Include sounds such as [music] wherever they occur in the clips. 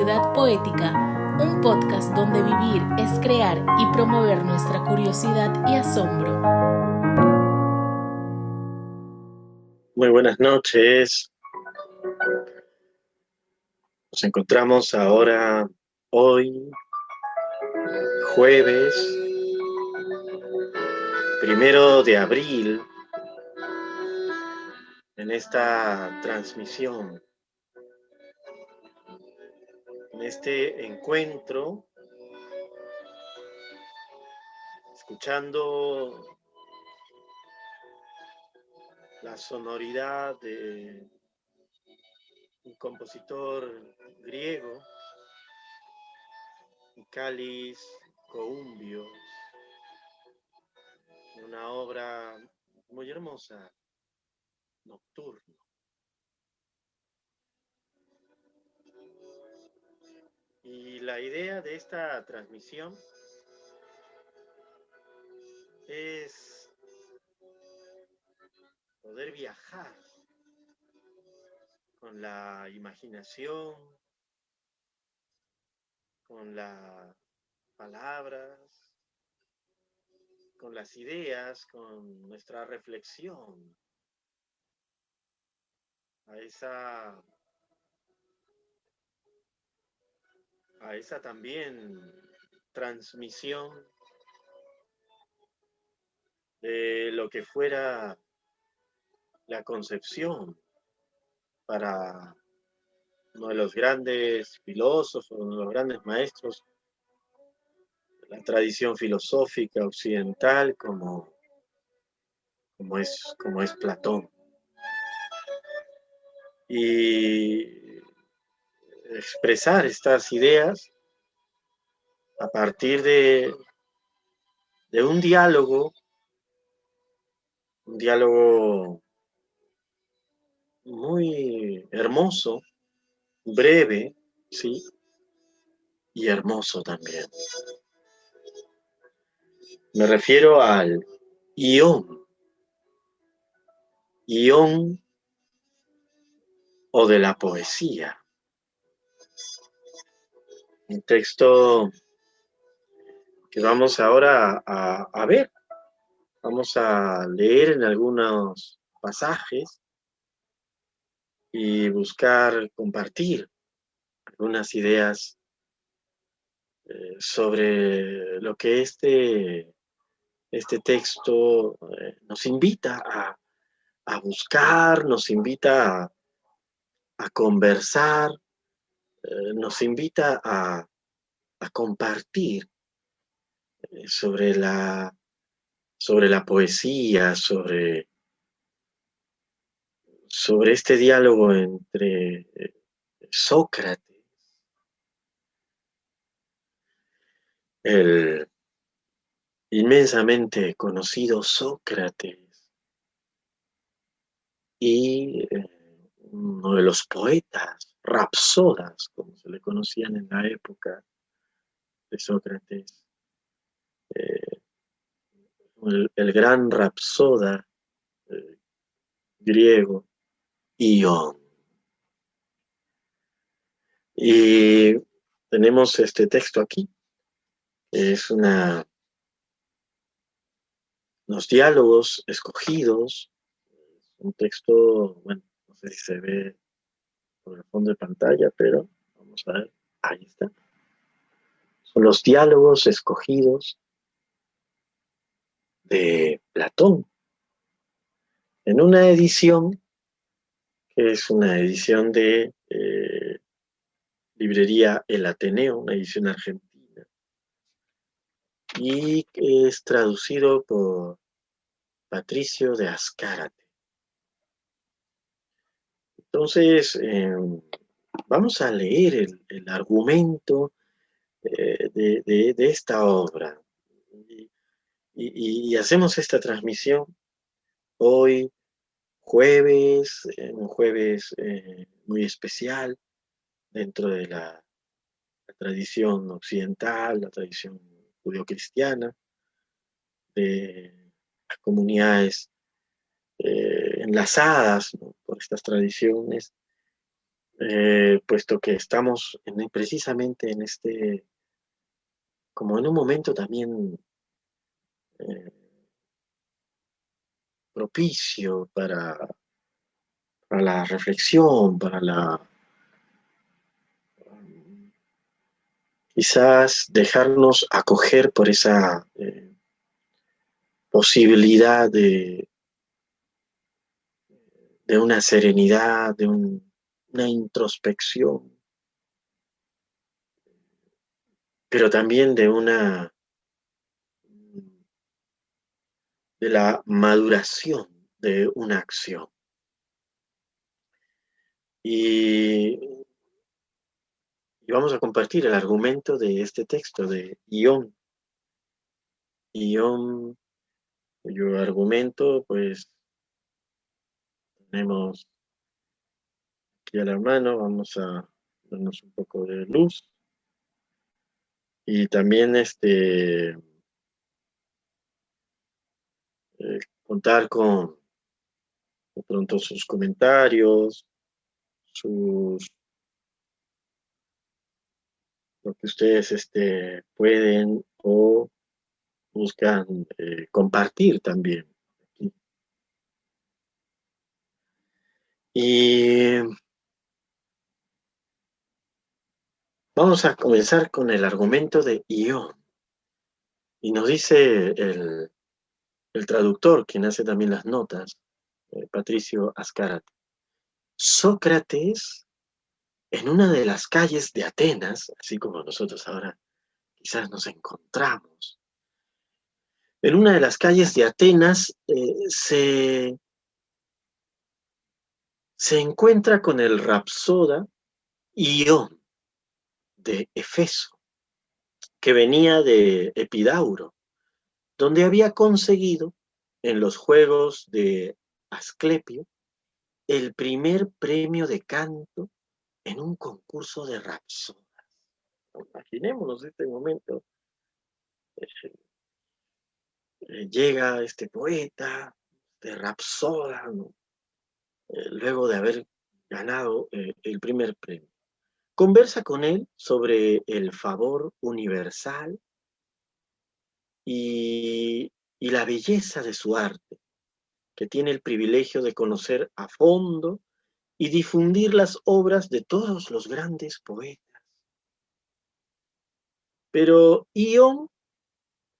Poética, un podcast donde vivir es crear y promover nuestra curiosidad y asombro. Muy buenas noches. Nos encontramos ahora, hoy, jueves, primero de abril, en esta transmisión en este encuentro, escuchando la sonoridad de un compositor griego, Calis Coumbios, una obra muy hermosa, nocturno. Y la idea de esta transmisión es poder viajar con la imaginación, con las palabras, con las ideas, con nuestra reflexión a esa a esa también transmisión de lo que fuera la concepción para uno de los grandes filósofos, uno de los grandes maestros de la tradición filosófica occidental como, como, es, como es Platón. Y expresar estas ideas a partir de, de un diálogo, un diálogo muy hermoso, breve, ¿sí? Y hermoso también. Me refiero al ión. Ión o de la poesía. Un texto que vamos ahora a, ver. Vamos a leer en algunos pasajes y buscar compartir algunas ideas eh, sobre lo que este, este texto eh, nos invita a, buscar, nos invita a, a conversar, eh, nos invita a, compartir eh, sobre la, sobre la poesía, sobre, sobre este diálogo entre eh, Sócrates, el inmensamente conocido Sócrates y uno de los poetas rapsodas, como se le conocían en la época de Sócrates. Eh, el, gran rapsoda eh, griego, Ión. Y tenemos este texto aquí, es una, los diálogos escogidos, un texto, bueno, no sé si se ve por el fondo de pantalla, pero vamos a ver, ahí está. Son los diálogos escogidos de Platón en una edición que es una edición de eh, librería El Ateneo, una edición argentina, y es traducido por Patricio de Azcárate. Entonces, em, vamos a leer el, argumento eh, de, esta obra. Y, hacemos esta transmisión hoy, jueves, un jueves eh, muy especial dentro de la, tradición occidental, la tradición judio-cristiana, de las comunidades eh, enlazadas por estas tradiciones, eh, puesto que estamos precisamente en este, como en un momento también eh, propicio para, la reflexión, para la quizás dejarnos acoger por esa posibilidad de, de una serenidad, de una introspección, pero también de una de la maduración de una acción. Y, vamos a compartir el argumento de este texto de Ión. Ión, yo argumento, pues tenemos aquí a la mano, vamos a darnos un poco de luz. Y también este eh, contar con de pronto sus comentarios, sus lo que ustedes este, pueden o buscan eh, compartir también. Y vamos a comenzar con el argumento de Ión. Y nos dice el, el traductor, quien hace también las notas, eh, Patricio Ascarate. Sócrates, en una de las calles de Atenas, así como nosotros ahora quizás nos encontramos, en una de las calles de Atenas eh, se, se encuentra con el rapsoda Ión de Efeso, que venía de Epidauro, donde había conseguido en los Juegos de Asclepio el primer premio de canto en un concurso de rapsodas. Imaginémonos este momento. Eh, eh, llega este poeta de rapsoda, eh, luego de haber ganado el primer premio. Conversa con él sobre el favor universal y, la belleza de su arte, que tiene el privilegio de conocer a fondo y difundir las obras de todos los grandes poetas. Pero Ion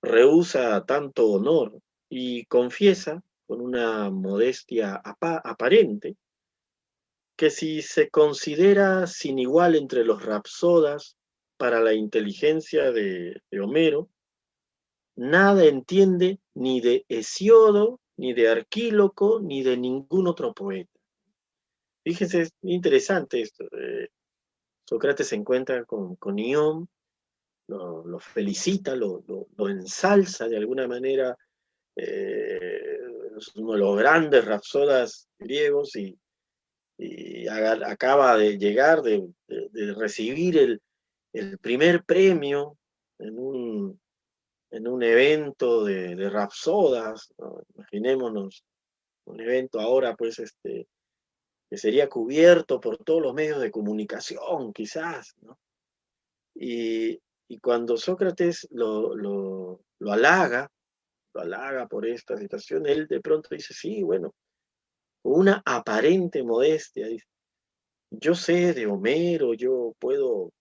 rehúsa tanto honor y confiesa, con una modestia aparente, que si se considera sin igual entre los rapsodas para la inteligencia de Homero, nada entiende ni de Hesiodo, ni de Arquíloco, ni de ningún otro poeta. Fíjense, es interesante esto. Eh, Sócrates se encuentra con, con Ión, lo, felicita, lo, ensalza de alguna manera, eh, es uno de los grandes rapsodas griegos y, acaba de llegar, de, recibir el, primer premio en un, en un evento de, de rapsodas, imaginémonos un evento ahora pues este que sería cubierto por todos los medios de comunicación quizás, ¿no? Y, cuando Sócrates lo, lo, lo, halaga, lo halaga por esta situación, él de pronto dice, sí, bueno, una aparente modestia, dice, yo sé de Homero, yo puedo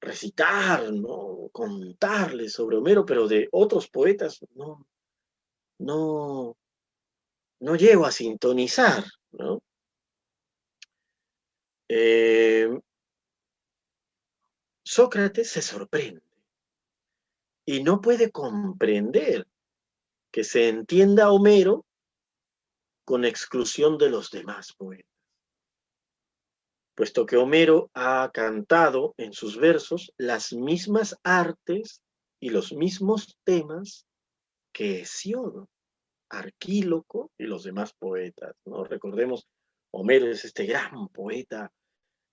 recitar, ¿no? contarles sobre Homero, pero de otros poetas no, no, no llego a sintonizar, ¿no? Eh, Sócrates se sorprende y no puede comprender que se entienda Homero con exclusión de los demás poetas puesto que Homero ha cantado en sus versos las mismas artes y los mismos temas que Hesiodo, Arquíloco y los demás poetas. ¿no? Recordemos, Homero es este gran poeta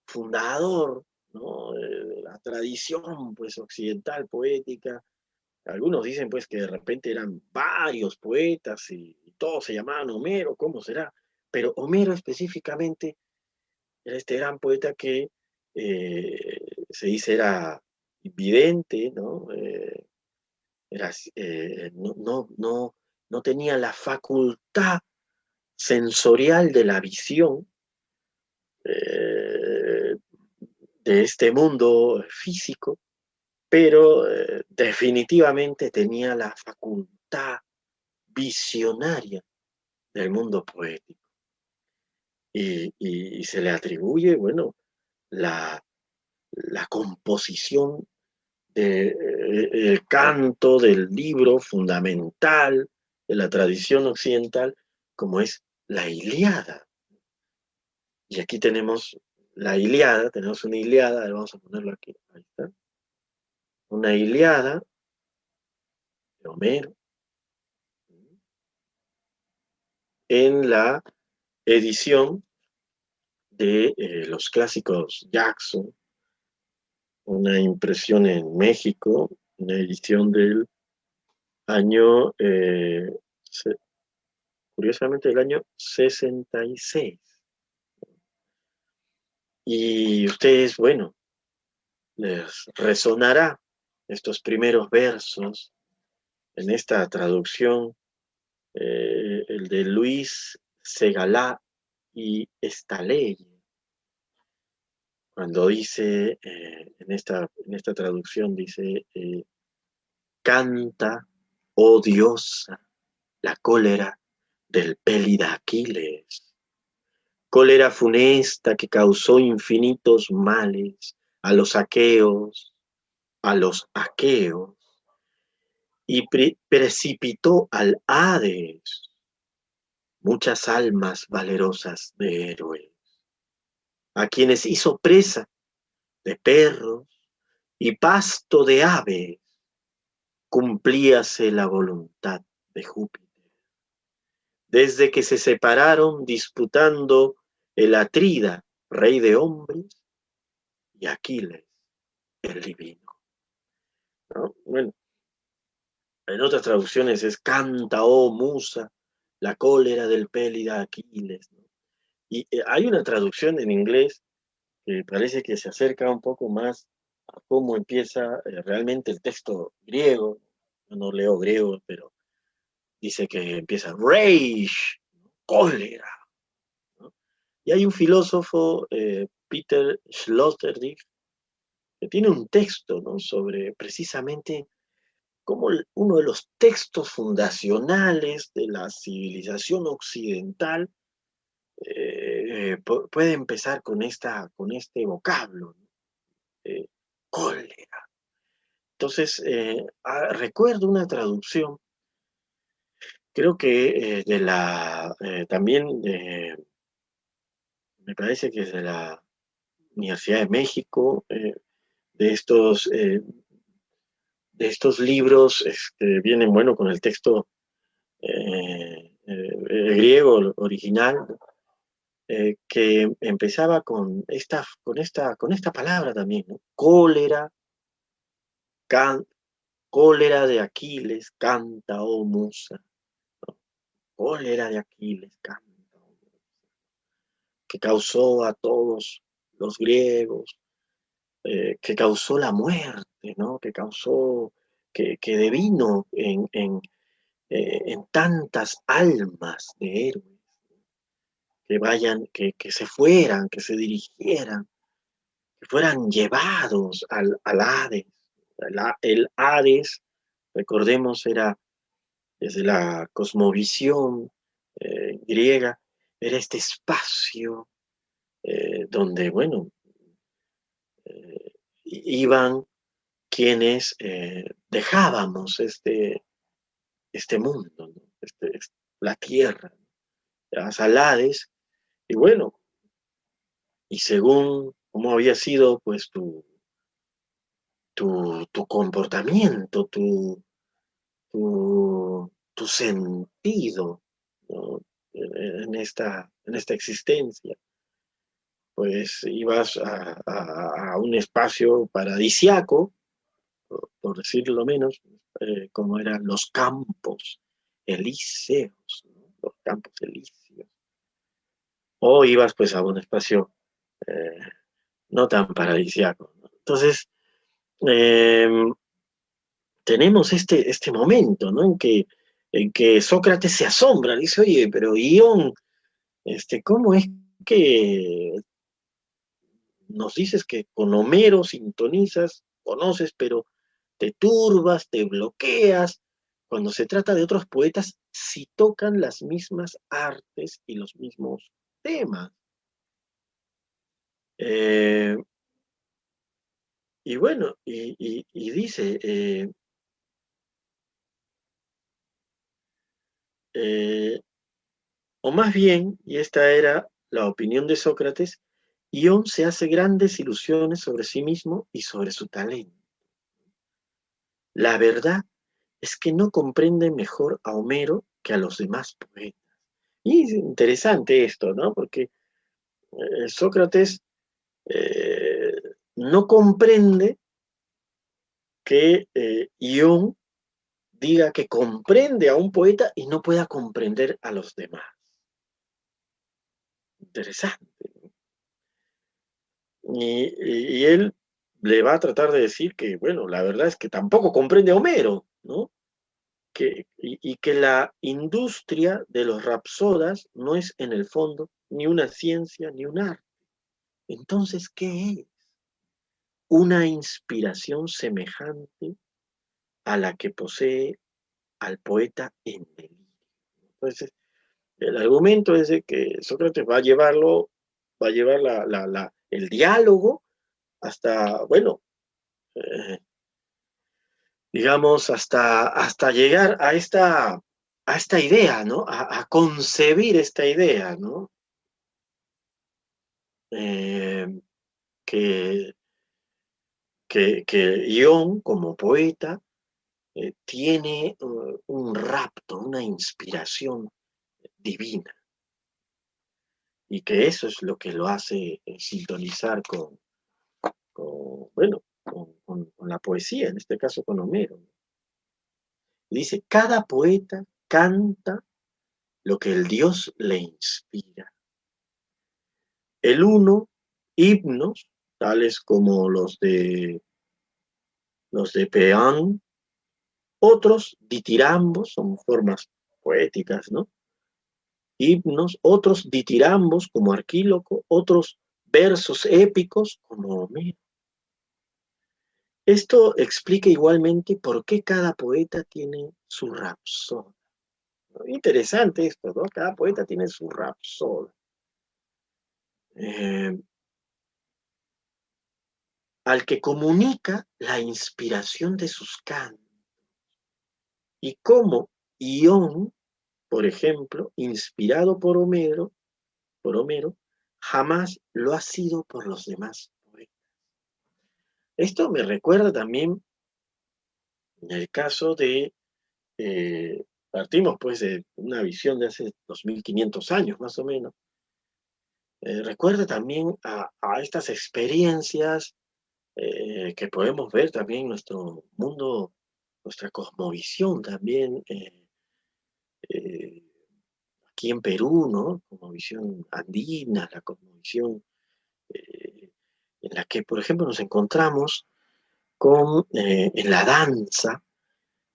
fundador de la tradición pues, occidental poética. Algunos dicen pues que de repente eran varios poetas y todos se llamaban Homero, ¿cómo será? Pero Homero específicamente era este gran poeta que se dice era invidente, ¿no? Era, no, no, no, no tenía la facultad sensorial de la visión de este mundo físico, pero eh, definitivamente tenía la facultad visionaria del mundo poético. Y, se le atribuye, bueno, la, la composición del de, eh, canto del libro fundamental de la tradición occidental, como es la Iliada. Y aquí tenemos la Iliada, tenemos una Iliada, vamos a ponerlo aquí, ahí está una Iliada de Homero en la edición de eh, los clásicos Jackson, una impresión en México, una edición del año, eh, curiosamente del año 66. Y ustedes, bueno, les resonará estos primeros versos en esta traducción, eh, el de Luis Segalá y ley cuando dice, eh, en, esta, en esta traducción dice, eh, canta, oh diosa, la cólera del pélida Aquiles, cólera funesta que causó infinitos males a los aqueos, a los aqueos y precipitó al Hades muchas almas valerosas de héroes, a quienes hizo presa de perros y pasto de aves, cumplíase la voluntad de Júpiter. Desde que se separaron disputando el Atrida, rey de hombres, y Aquiles, el divino. Bueno, en otras traducciones es canta, oh musa, la cólera del pélida Aquiles. Y eh, hay una traducción en inglés que parece que se acerca un poco más a cómo empieza eh, realmente el texto griego. Yo no leo griego, pero dice que empieza rage, cólera. Y hay un filósofo, eh, Peter Sloterdijk, tiene un texto sobre precisamente cómo uno de los textos fundacionales de la civilización occidental eh, puede empezar con, esta, con este vocablo, cólera. Entonces, eh, ah, recuerdo una traducción, creo que eh, de la, también me parece que es de la Universidad de México, de estos, eh, de estos libros este, vienen, bueno, con el texto eh, eh, griego original, que empezaba con esta, con esta, con esta palabra también, cólera, cólera de Aquiles, canta, oh musa, cólera de Aquiles, canta, oh musa, que causó a todos los griegos, eh, que causó la muerte, ¿no? que causó, que, que devino en, en, eh, en, tantas almas de héroes, que vayan, que, que, se fueran, que se dirigieran, que fueran llevados al, al Hades. El, Hades, recordemos, era desde la cosmovisión eh, griega, era este espacio donde, bueno, iban quienes eh, dejábamos este, este mundo, este, la tierra, las alades, y bueno, y según cómo había sido pues tu, tu, comportamiento, tu, tu, sentido en, esta, en esta existencia, pues ibas a, un espacio paradisiaco, por, decirlo menos, eh, como eran los campos elíseos, los campos elíseos. O ibas pues a un espacio eh, no tan paradisiaco. Entonces, em, tenemos este, este momento, ¿no? En que, en que Sócrates se asombra, dice, oye, pero Ión, este, ¿cómo es que nos dices que con Homero sintonizas, conoces, pero te turbas, te bloqueas, cuando se trata de otros poetas, si tocan las mismas artes y los mismos temas. Eh, y bueno, y, dice, eh, eh, o más bien, y esta era la opinión de Sócrates, Ión se hace grandes ilusiones sobre sí mismo y sobre su talento. La verdad es que no comprende mejor a Homero que a los demás poetas. Y es interesante esto, ¿no? Porque eh, Sócrates eh, no comprende que eh, diga que comprende a un poeta y no pueda comprender a los demás. Interesante. Y, él le va a tratar de decir que, bueno, la verdad es que tampoco comprende Homero, ¿no? Que, y, que la industria de los rapsodas no es en el fondo ni una ciencia ni un arte. Entonces, ¿qué es? Una inspiración semejante a la que posee al poeta en delirio. Entonces, el argumento es de que Sócrates va a llevarlo, va a llevar el diálogo hasta, bueno, eh, digamos, hasta, hasta llegar a esta, a esta idea, ¿no? A, concebir esta idea, ¿no? Eh, que, que, Ión, como poeta, eh, tiene un rapto, una inspiración divina. Y que eso es lo que lo hace eh, sintonizar con, bueno, con, la poesía, en este caso con Homero. Dice, cada poeta canta lo que el Dios le inspira. El uno, himnos, tales como los de los de Peán, otros ditirambos, son formas poéticas, ¿no? Himnos, otros ditirambos como Arquíloco, otros versos épicos como Homero. Esto explica igualmente por qué cada poeta tiene su rapsoda. Interesante esto, ¿no? Cada poeta tiene su rapsoda. Eh, al que comunica la inspiración de sus cantos. Y cómo Ión por ejemplo, inspirado por Homero, por Homero, jamás lo ha sido por los demás poetas. Esto me recuerda también en el caso de, eh, partimos pues de una visión de hace 2500 años más o menos, eh, recuerda también a, estas experiencias eh, que podemos ver también en nuestro mundo, nuestra cosmovisión también aquí en Perú, ¿no? Como visión andina, la cosmovisión eh, en la que, por ejemplo, nos encontramos con, eh, en la danza,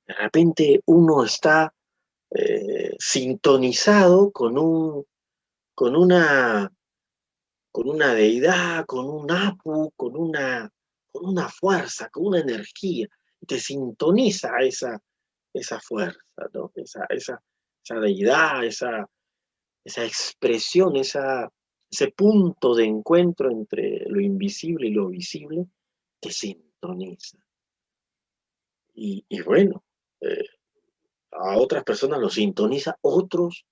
de repente uno está sintonizado con un, con una, con una deidad, con un apu, con una, con una fuerza, con una energía, te sintoniza esa, esa fuerza, ¿no? esa, esa, esa deidad, esa, esa expresión, ese punto de encuentro entre lo invisible y lo visible, te sintoniza. Y, bueno, eh, a otras personas lo sintoniza otros,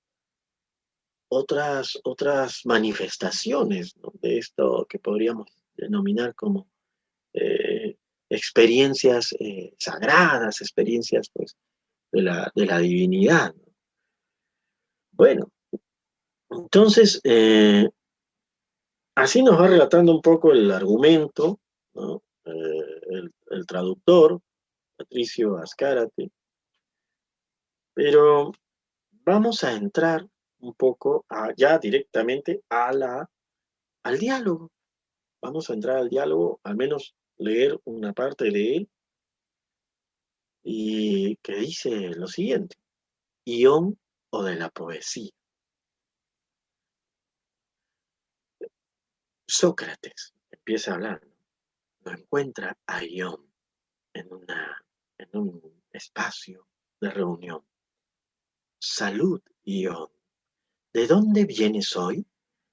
otras, otras manifestaciones de esto que podríamos denominar como eh, experiencias eh, sagradas, experiencias pues, de, la, de la divinidad. Bueno, entonces, eh, así nos va relatando un poco el argumento, eh, el, traductor, Patricio Ascárate, pero vamos a entrar un poco ya directamente a al diálogo, vamos a entrar al diálogo, al menos leer una parte de él, y que dice lo siguiente, Ión o de la poesía. Sócrates empieza a hablar, lo encuentra a Ión en, una, en un espacio de reunión. Salud, Ión. ¿De dónde vienes hoy?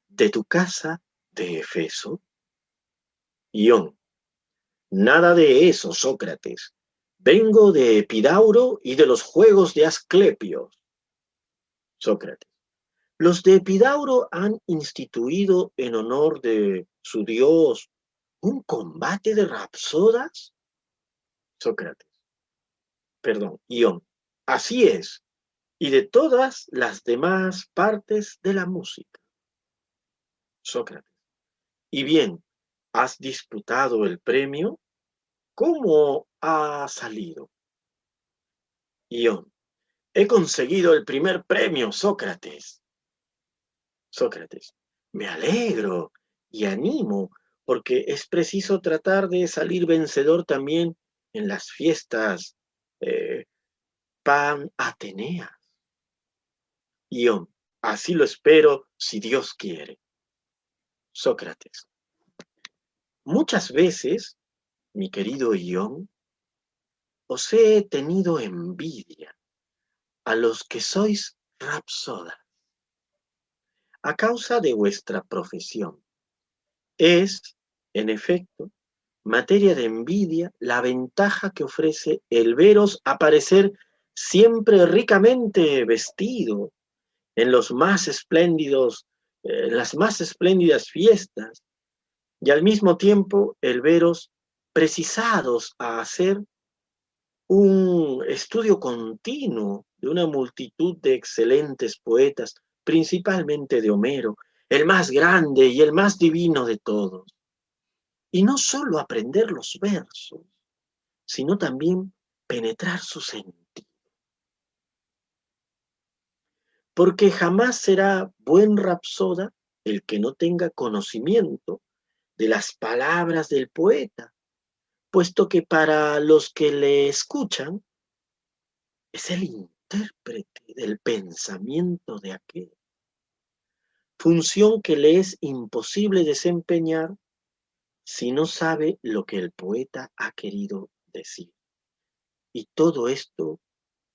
¿De tu casa de Efeso? Ión. Nada de eso, Sócrates. Vengo de Epidauro y de los juegos de Asclepio. Sócrates. Los de Epidauro han instituido en honor de su dios un combate de rapsodas. Sócrates. Perdón, Ión. Así es. Y de todas las demás partes de la música. Sócrates. Y bien, ¿has disputado el premio? ¿Cómo ha salido? Ión. He conseguido el primer premio, Sócrates. Sócrates. Me alegro y animo porque es preciso tratar de salir vencedor también en las fiestas eh, pan Ateneas. Ión. Así lo espero si Dios quiere. Sócrates. Muchas veces mi querido Ión, os he tenido envidia a los que sois rapsodas, a causa de vuestra profesión. Es, en efecto, materia de envidia la ventaja que ofrece el veros aparecer siempre ricamente vestido en los más espléndidos, eh, las más espléndidas fiestas, y al mismo tiempo el veros precisados a hacer un estudio continuo de una multitud de excelentes poetas, principalmente de Homero, el más grande y el más divino de todos. Y no solo aprender los versos, sino también penetrar su sentido. Porque jamás será buen rapsoda el que no tenga conocimiento de las palabras del poeta, puesto que para los que le escuchan es el del pensamiento de aquel, función que le es imposible desempeñar si no sabe lo que el poeta ha querido decir. Y todo esto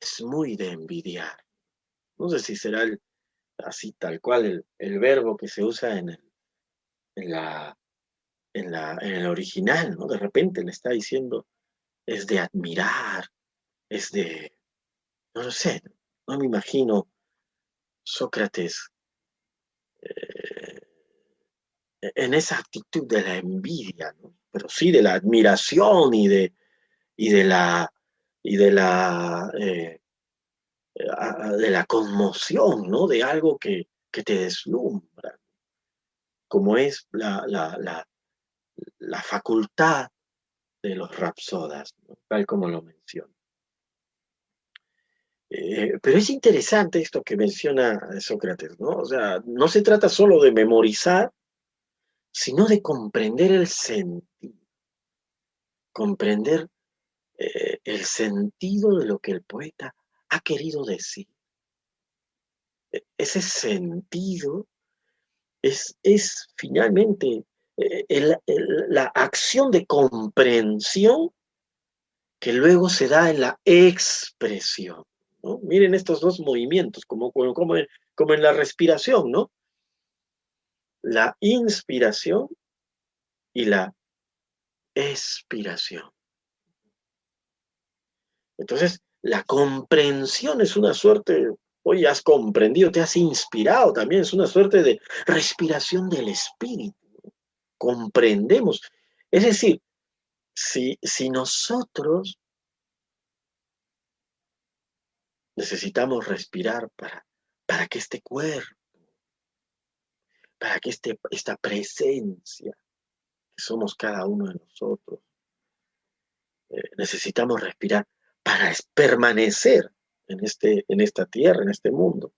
es muy de envidiar. No sé si será así tal cual el, verbo que se usa en, en la en, la, en el original, ¿no? De repente le está diciendo, es de admirar, es de, no lo sé, no me imagino Sócrates eh, en esa actitud de la envidia, pero sí de la admiración y de, y de la, y de la, eh, de la conmoción, ¿no? De algo que, que te deslumbra, como es la, la, la, la facultad de los rapsodas, tal como lo menciona. Eh, pero es interesante esto que menciona Sócrates, ¿no? O sea, no se trata solo de memorizar, sino de comprender el sentido, comprender eh, el sentido de lo que el poeta ha querido decir. E, ese sentido es, es finalmente eh, la acción de comprensión que luego se da en la expresión. Miren estos dos movimientos, como, como, como en la respiración, ¿no? La inspiración y la expiración. Entonces, la comprensión es una suerte, hoy has comprendido, te has inspirado también, es una suerte de respiración del espíritu comprendemos. Es decir, si, si nosotros necesitamos respirar para, para que este cuerpo, para que este, esta presencia que somos cada uno de nosotros, eh, necesitamos respirar para permanecer en, este, en esta tierra, en este mundo.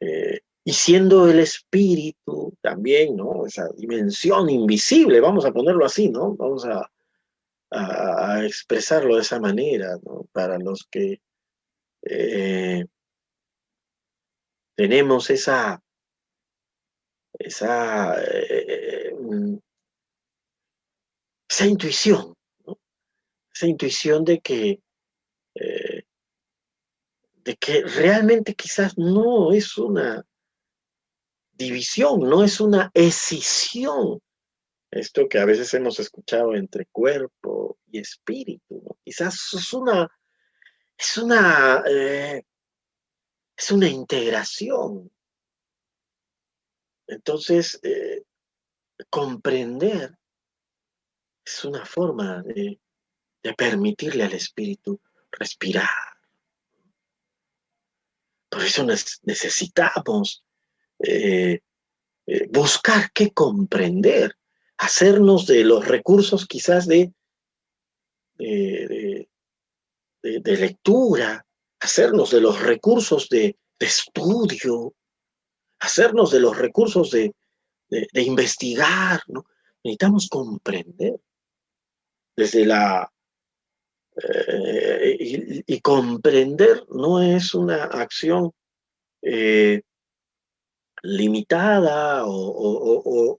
Eh, y siendo el espíritu también, ¿no? Esa dimensión invisible, vamos a ponerlo así, ¿no? Vamos a, a, expresarlo de esa manera. Para los que eh, tenemos esa, esa, eh, mm, esa intuición, esa intuición de que, eh, de que realmente quizás no es una división, no es una escisión esto que a veces hemos escuchado entre cuerpo y espíritu, quizás es una, es una, eh, es una integración. Entonces, eh, comprender es una forma de, permitirle al espíritu respirar. Por eso necesitamos eh, buscar qué comprender hacernos de los recursos quizás de, de, lectura, hacernos de los recursos de, estudio, hacernos de los recursos de, investigar. Necesitamos comprender desde la... Eh, y, comprender no es una acción eh, limitada o,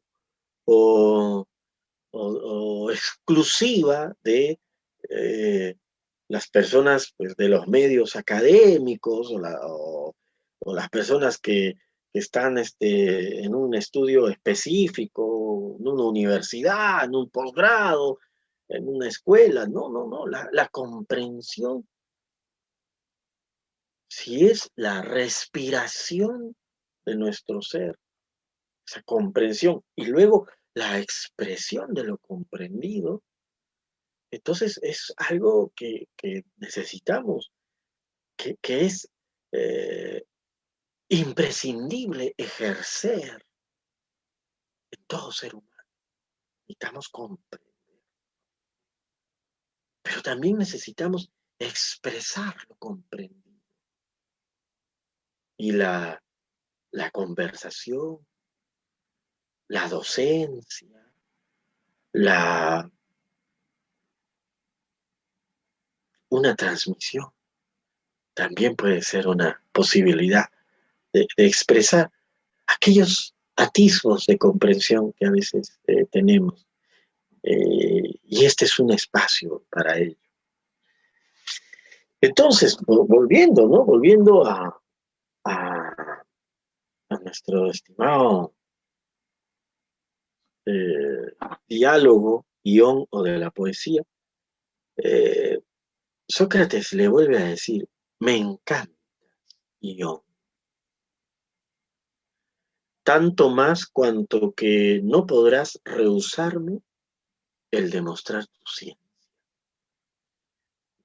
exclusiva de eh, las personas pues, de los medios académicos o, las personas que, están este, en un estudio específico, en una universidad, en un posgrado, en una escuela. No, no, no, la, la comprensión. Si es la respiración de nuestro ser, esa comprensión. Y luego la expresión de lo comprendido, entonces es algo que, necesitamos, que, es eh, imprescindible ejercer en todo ser humano. Necesitamos comprender. Pero también necesitamos expresar lo comprendido. Y la, la conversación, la docencia, la una transmisión. También puede ser una posibilidad de, expresar aquellos atisbos de comprensión que a veces eh, tenemos. Eh, y este es un espacio para ello. Entonces, volviendo, ¿no? Volviendo a, a, a nuestro estimado eh, diálogo, guion o de la poesía, eh, Sócrates le vuelve a decir, me encanta guion. Tanto más cuanto que no podrás rehusarme el demostrar tu ciencia.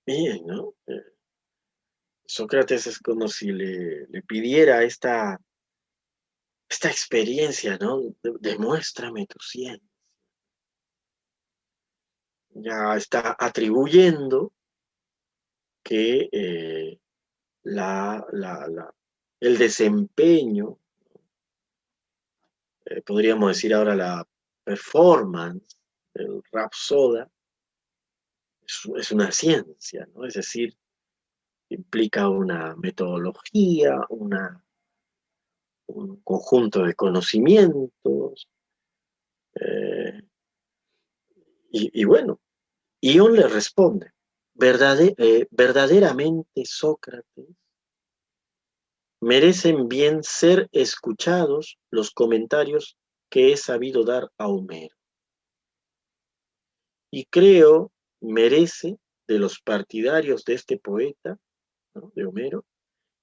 Bien, ¿no? Eh, Sócrates es como si le, le pidiera esta esta experiencia, ¿no? Demuéstrame tu ciencia. Ya está atribuyendo que eh, la, el desempeño, eh, podríamos decir ahora la performance del Rapsoda, es, es una ciencia, ¿no? Es decir, implica una metodología, una un conjunto de conocimientos. Eh, y, bueno, Ion le responde, eh, verdaderamente Sócrates, merecen bien ser escuchados los comentarios que he sabido dar a Homero. Y creo merece de los partidarios de este poeta, de Homero,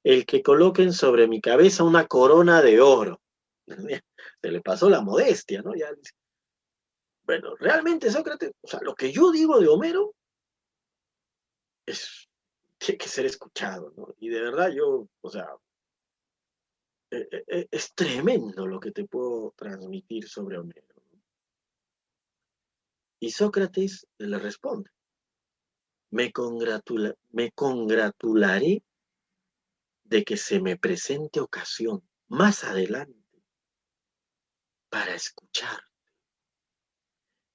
el que coloquen sobre mi cabeza una corona de oro. [laughs] Se le pasó la modestia, ¿no? Ya bueno, realmente Sócrates, o sea, lo que yo digo de Homero es, tiene que ser escuchado, ¿no? Y de verdad yo, o sea, e, e, e, es tremendo lo que te puedo transmitir sobre Homero. Y Sócrates le responde, me, me congratularé de que se me presente ocasión más adelante para escucharte.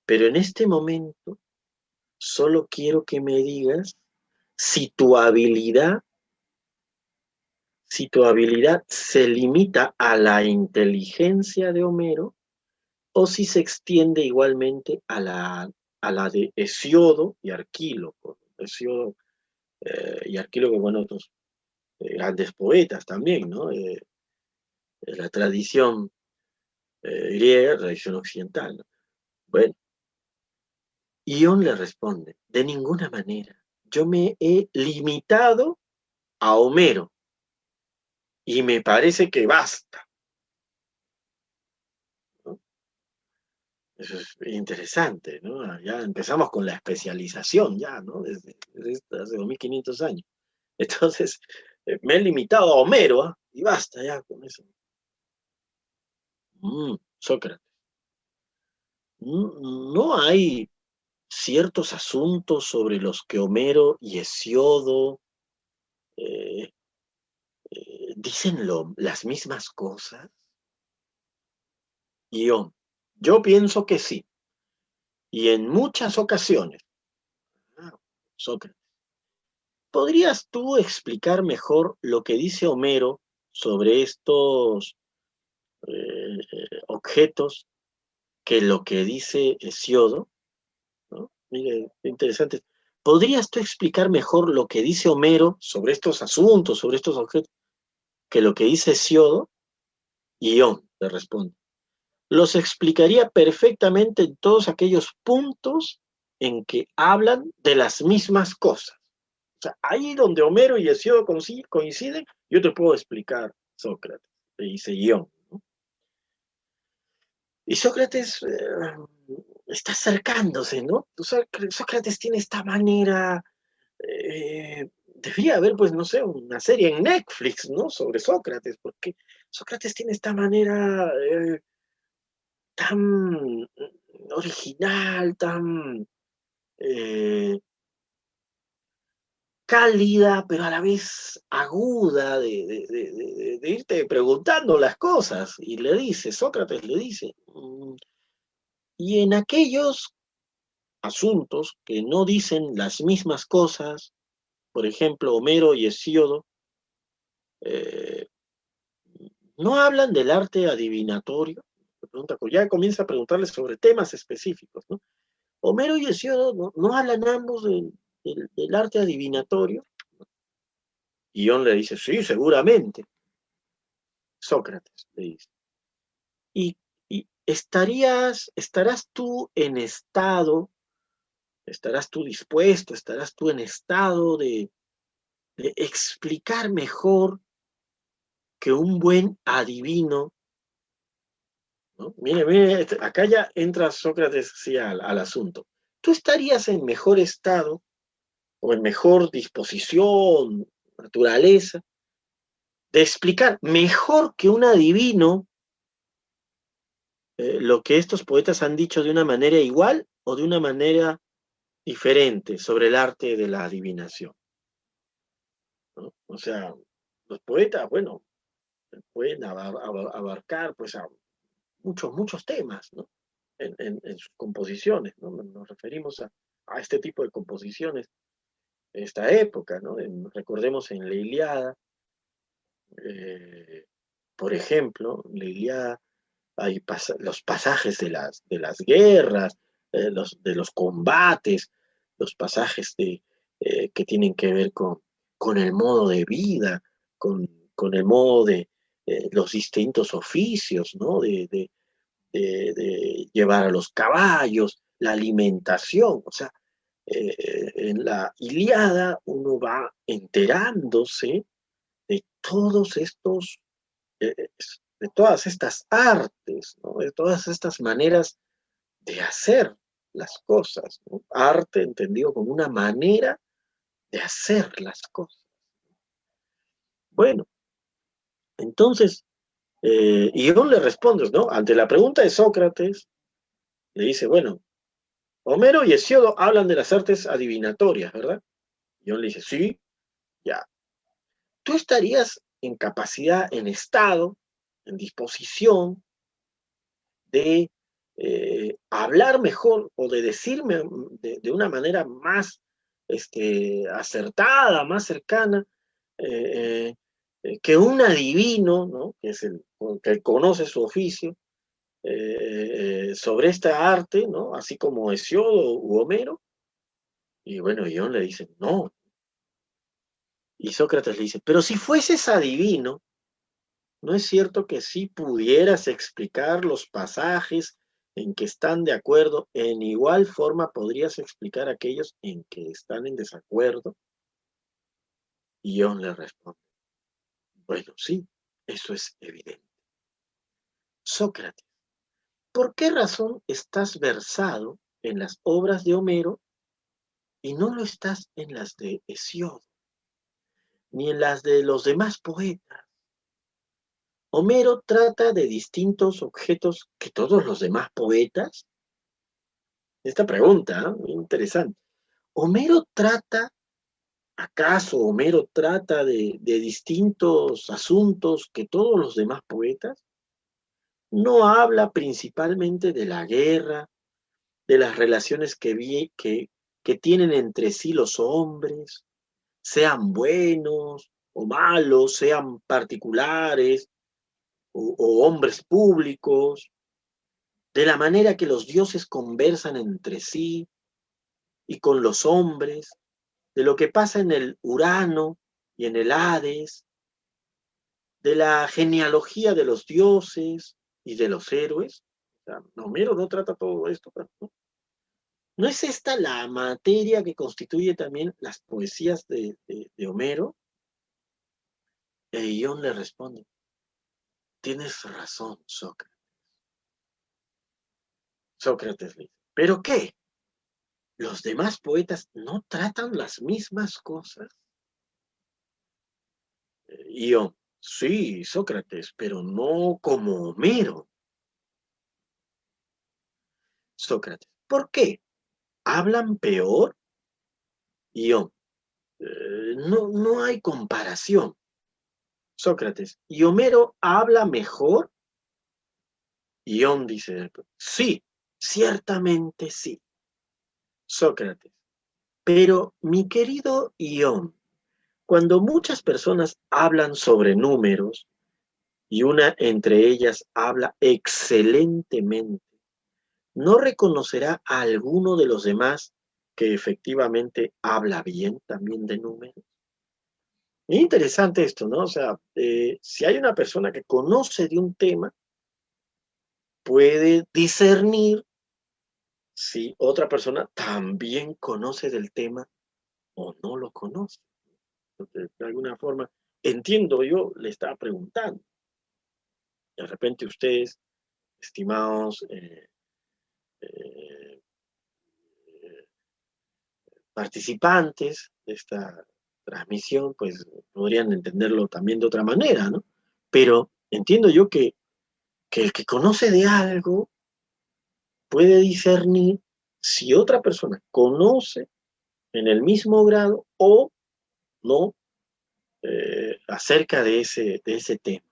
Pero en este momento solo quiero que me digas si tu habilidad, si tu habilidad se limita a la inteligencia de Homero o si se extiende igualmente a la, a la de Hesiodo y Arquíloco. Hesiodo eh, y Arquíloco, bueno, otros grandes poetas también, ¿no? Eh, la tradición griega, tradición occidental. ¿no? Bueno, Ion le responde, de ninguna manera yo me he limitado a Homero y me parece que basta. Eso es interesante, ¿no? Ya empezamos con la especialización, ya, ¿no? Desde, hace 2500 años. Entonces, eh, me he limitado a Homero ¿ah? y basta ya con eso. Mm, Sócrates. Mm, no hay ciertos asuntos sobre los que Homero y Hesiodo eh, eh, dicen las mismas cosas? Y yo, pienso que sí. Y en muchas ocasiones. Sócrates. ¿Podrías tú explicar mejor lo que dice Homero sobre estos eh, objetos que lo que dice Hesiodo? Mire, interesante. ¿Podrías tú explicar mejor lo que dice Homero sobre estos asuntos, sobre estos objetos, que lo que dice Siodo? Y Ión le responde. Los explicaría perfectamente en todos aquellos puntos en que hablan de las mismas cosas. O sea, ahí donde Homero y Hesiodo coinciden, yo te puedo explicar Sócrates, le dice Ión. Y Sócrates eh, está acercándose, ¿no? Sócrates tiene esta manera, eh, debería haber, pues, no sé, una serie en Netflix, ¿no? Sobre Sócrates, porque Sócrates tiene esta manera eh, tan original, tan cálida, pero a la vez aguda de, irte preguntando las cosas. Y le dice, Sócrates le dice, mm, y en aquellos asuntos que no dicen las mismas cosas, por ejemplo, Homero y Hesíodo, eh, no hablan del arte adivinatorio. ya comienza a preguntarle sobre temas específicos. ¿no? Homero y Hesíodo no, hablan ambos del, arte adivinatorio. Y Ion le dice, sí, seguramente. Sócrates le dice. ¿Y estarías, estarás tú en estado, estarás tú dispuesto, estarás tú en estado de, explicar mejor que un buen adivino. ¿no? Mire, mire, este, acá ya entra Sócrates al, al asunto. Tú estarías en mejor estado o en mejor disposición, naturaleza, de explicar mejor que un adivino eh, lo que estos poetas han dicho de una manera igual o de una manera diferente sobre el arte de la adivinación. O sea, los poetas, bueno, pueden abarcar pues muchos, muchos temas en, sus composiciones. ¿no? Nos referimos a, este tipo de composiciones esta época. ¿no? recordemos en la Iliada, eh, por ejemplo, la Iliada hay los pasajes de las, de las guerras, eh, los, de los combates, los pasajes de, eh, que tienen que ver con, con el modo de vida, con, con el modo de los distintos oficios, ¿no? De, de, llevar a los caballos, la alimentación, o sea, en la Iliada uno va enterándose de todos estos de todas estas artes, de todas estas maneras de hacer las cosas. Arte entendido como una manera de hacer las cosas. Bueno, entonces, eh, Ión le responde, ¿no? Ante la pregunta de Sócrates, le dice, bueno, Homero y Hesiodo hablan de las artes adivinatorias, ¿verdad? Ión le dice, sí, ya. Tú estarías en capacidad, en estado, en disposición de eh, hablar mejor o de decirme de, una manera más este, acertada, más cercana, eh, eh, que un adivino, ¿no? que, es el, que conoce su oficio, sobre esta arte, ¿no? así como Hesiodo u Homero. Y bueno, Ion le dice, no. Y Sócrates le dice, pero si fueses adivino, ¿no es cierto que si pudieras explicar los pasajes en que están de acuerdo, en igual forma podrías explicar aquellos en que están en desacuerdo? Y Ion le responde, bueno, sí, eso es evidente. Sócrates, ¿por qué razón estás versado en las obras de Homero y no lo estás en las de Hesiodo, ni en las de los demás poetas? Homero trata de distintos objetos que todos los demás poetas. Esta pregunta, ¿eh? interesante. Homero trata, ¿acaso Homero trata de, distintos asuntos que todos los demás poetas? No habla principalmente de la guerra, de las relaciones que, que, que tienen entre sí los hombres, sean buenos o malos, sean particulares, o, hombres públicos, de la manera que los dioses conversan entre sí y con los hombres, de lo que pasa en el Urano y en el Hades, de la genealogía de los dioses y de los héroes. O Homero no trata todo esto. ¿no? ¿no? es esta la materia que constituye también las poesías de, de Homero? E Ión le responde, Tienes razón, Sócrates. Sócrates dice, ¿pero qué? ¿Los demás poetas no tratan las mismas cosas? Y yo, sí, Sócrates, pero no como Homero. Sócrates, ¿por qué? ¿Hablan peor? Yo, eh, no, no hay comparación. Sócrates, ¿y Homero habla mejor? Ión dice, sí, ciertamente sí. Sócrates, pero mi querido Ión, cuando muchas personas hablan sobre números y una entre ellas habla excelentemente, ¿no reconocerá a alguno de los demás que efectivamente habla bien también de números? Es interesante esto, ¿no? O sea, eh, si hay una persona que conoce de un tema, puede discernir si otra persona también conoce del tema o no lo conoce. De alguna forma, entiendo yo, le estaba preguntando. De repente ustedes, estimados eh, eh, participantes de esta transmisión, pues podrían entenderlo también de otra manera, ¿no? Pero entiendo yo que, que el que conoce de algo puede discernir si otra persona conoce en el mismo grado o no eh, acerca de ese, de ese tema.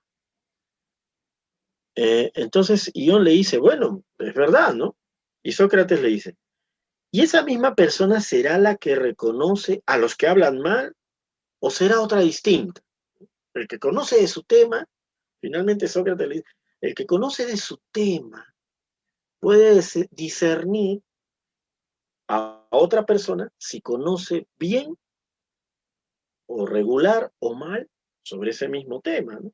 Eh, entonces Ión le dice, bueno, es verdad, ¿no? Y Sócrates le dice, ¿y esa misma persona será la que reconoce a los que hablan mal ¿O será otra distinta? El que conoce de su tema, finalmente Sócrates le dice, el que conoce de su tema puede discernir a otra persona si conoce bien o regular o mal sobre ese mismo tema. ¿no?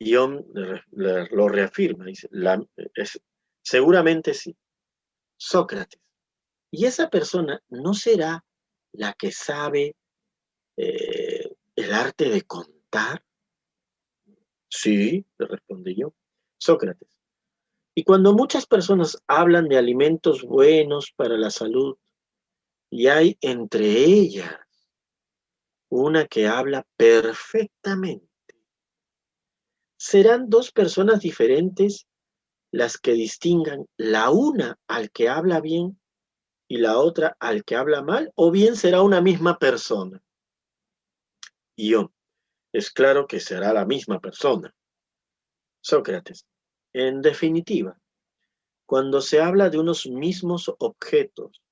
Y lo reafirma, dice, seguramente sí. Sócrates. Y esa persona no será la que sabe eh, el arte de contar? Sí, le respondí yo. Sócrates. Y cuando muchas personas hablan de alimentos buenos para la salud, y hay entre ellas una que habla perfectamente, serán dos personas diferentes las que distingan la una al que habla bien y la otra al que habla mal, o bien será una misma persona. Yo, Es claro que será la misma persona. Sócrates, en definitiva, cuando se habla de unos mismos objetos,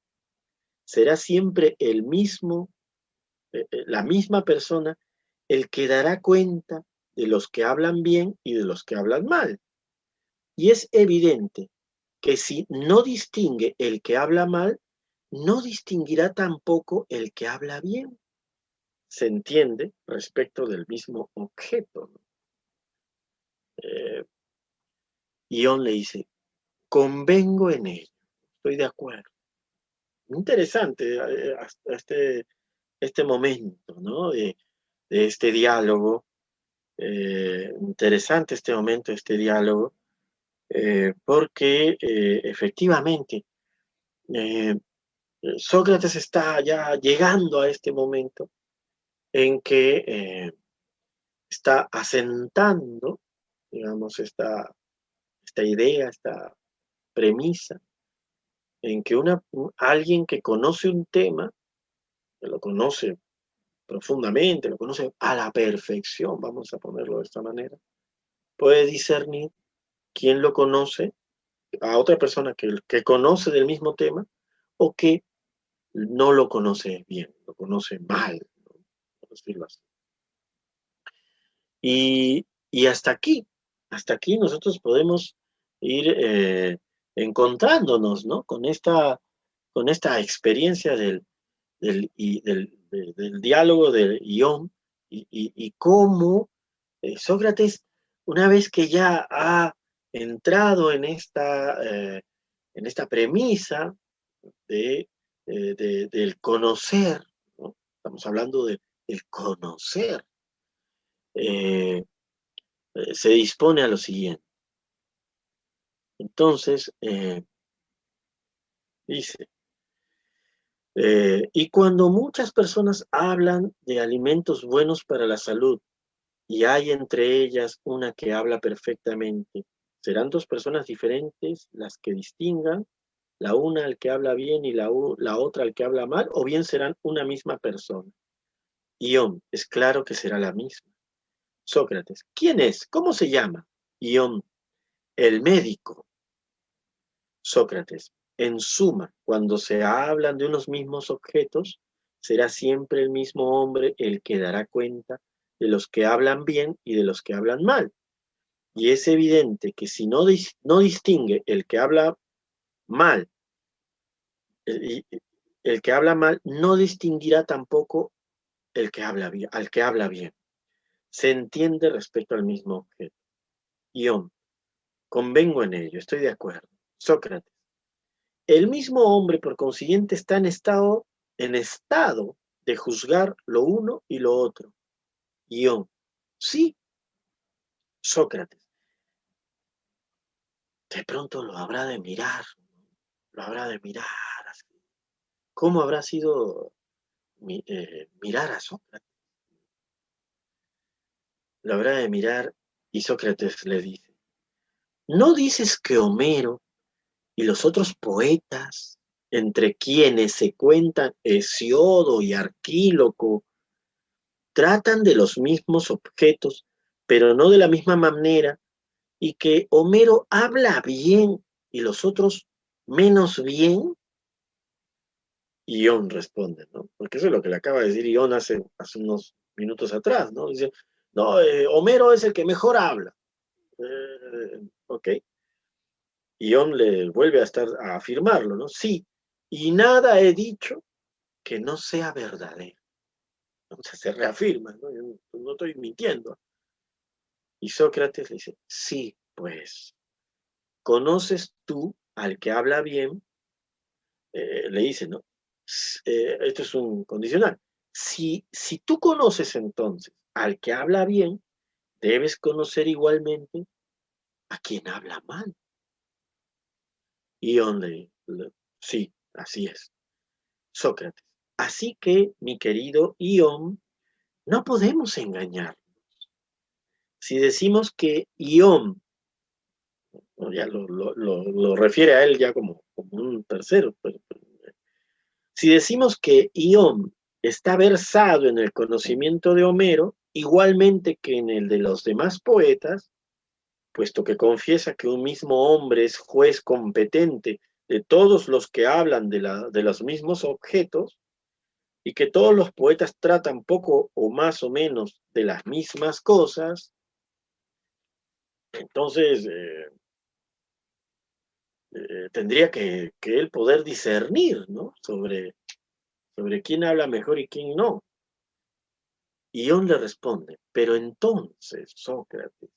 será siempre el mismo, la misma persona el que dará cuenta de los que hablan bien y de los que hablan mal. Y es evidente que si no distingue el que habla mal, no distinguirá tampoco el que habla bien. Se entiende respecto del mismo objeto. Eh, Ion le dice, convengo en ello, estoy de acuerdo. Interesante eh, este, este momento, ¿no? De, este diálogo. Eh, interesante este momento, este diálogo, eh, porque efectivamente Sócrates está ya llegando a este momento en que está asentando, digamos, esta, esta idea, esta premisa, en que una, alguien que conoce un tema, lo conoce profundamente, lo conoce a la perfección, vamos a ponerlo de esta manera, puede discernir quién lo conoce a otra persona que, que conoce del mismo tema o que no lo conoce bien, lo conoce mal, por decirlo así. Y, y, hasta aquí, hasta aquí nosotros podemos ir eh, encontrándonos, ¿no? Con esta, con esta experiencia del, del, del, diálogo del Ión y, cómo eh, Sócrates, una vez que ya ha entrado en esta, eh, en esta premisa de, eh, del conocer, ¿no? estamos hablando del conocer, se dispone a lo siguiente. Entonces, dice, eh, y cuando muchas personas hablan de alimentos buenos para la salud y hay entre ellas una que habla perfectamente, ¿serán dos personas diferentes las que distingan? La una al que habla bien y la, la otra al que habla mal, o bien serán una misma persona. Ión, es claro que será la misma. Sócrates, ¿quién es? ¿Cómo se llama? Ión, el médico. Sócrates, en suma, cuando se hablan de unos mismos objetos, será siempre el mismo hombre el que dará cuenta de los que hablan bien y de los que hablan mal. Y es evidente que si no, no distingue el que habla mal, el, el, que habla mal no distinguirá tampoco el que habla bien, al que habla bien. Se entiende respecto al mismo objeto. Ión, convengo en ello, estoy de acuerdo. Sócrates. El mismo hombre, por consiguiente, está en estado, en estado de juzgar lo uno y lo otro. Guión. Sí, Sócrates. De pronto lo habrá de mirar, lo habrá de mirar. ¿Cómo habrá sido eh, mirar a Sócrates? Lo habrá de mirar y Sócrates le dice, ¿no dices que Homero y los otros poetas, entre quienes se cuentan Hesiodo y Arquíloco, tratan de los mismos objetos, pero no de la misma manera, y que Homero habla bien y los otros menos bien? Ión responde, ¿no? Porque eso es lo que le acaba de decir Ión hace, hace unos minutos atrás, ¿no? Dice, no, eh, Homero es el que mejor habla. Eh, ok, Ión le vuelve a estar a afirmarlo, ¿no? Sí, y nada he dicho que no sea verdadero. Sea, se reafirma, ¿no? Yo no estoy mintiendo. Y Sócrates le dice, sí, pues, ¿conoces tú al que habla bien? Eh, le dice, ¿no? Eh, esto es un condicional. Si, si tú conoces entonces al que habla bien, debes conocer igualmente a quien habla mal. Ión le, sí, así es. Sócrates. Así que, mi querido Ión, no podemos engañarnos. Si decimos que Ión, ya lo, refiere a él ya como, como un tercero, pero, si decimos que Ión está versado en el conocimiento de Homero, igualmente que en el de los demás poetas, puesto que confiesa que un mismo hombre es juez competente de todos los que hablan de, la, de los mismos objetos, y que todos los poetas tratan poco o más o menos de las mismas cosas, entonces eh, eh, tendría que, él poder discernir ¿no? sobre, sobre quién habla mejor y quién no. Y Ión le responde, pero entonces, Sócrates,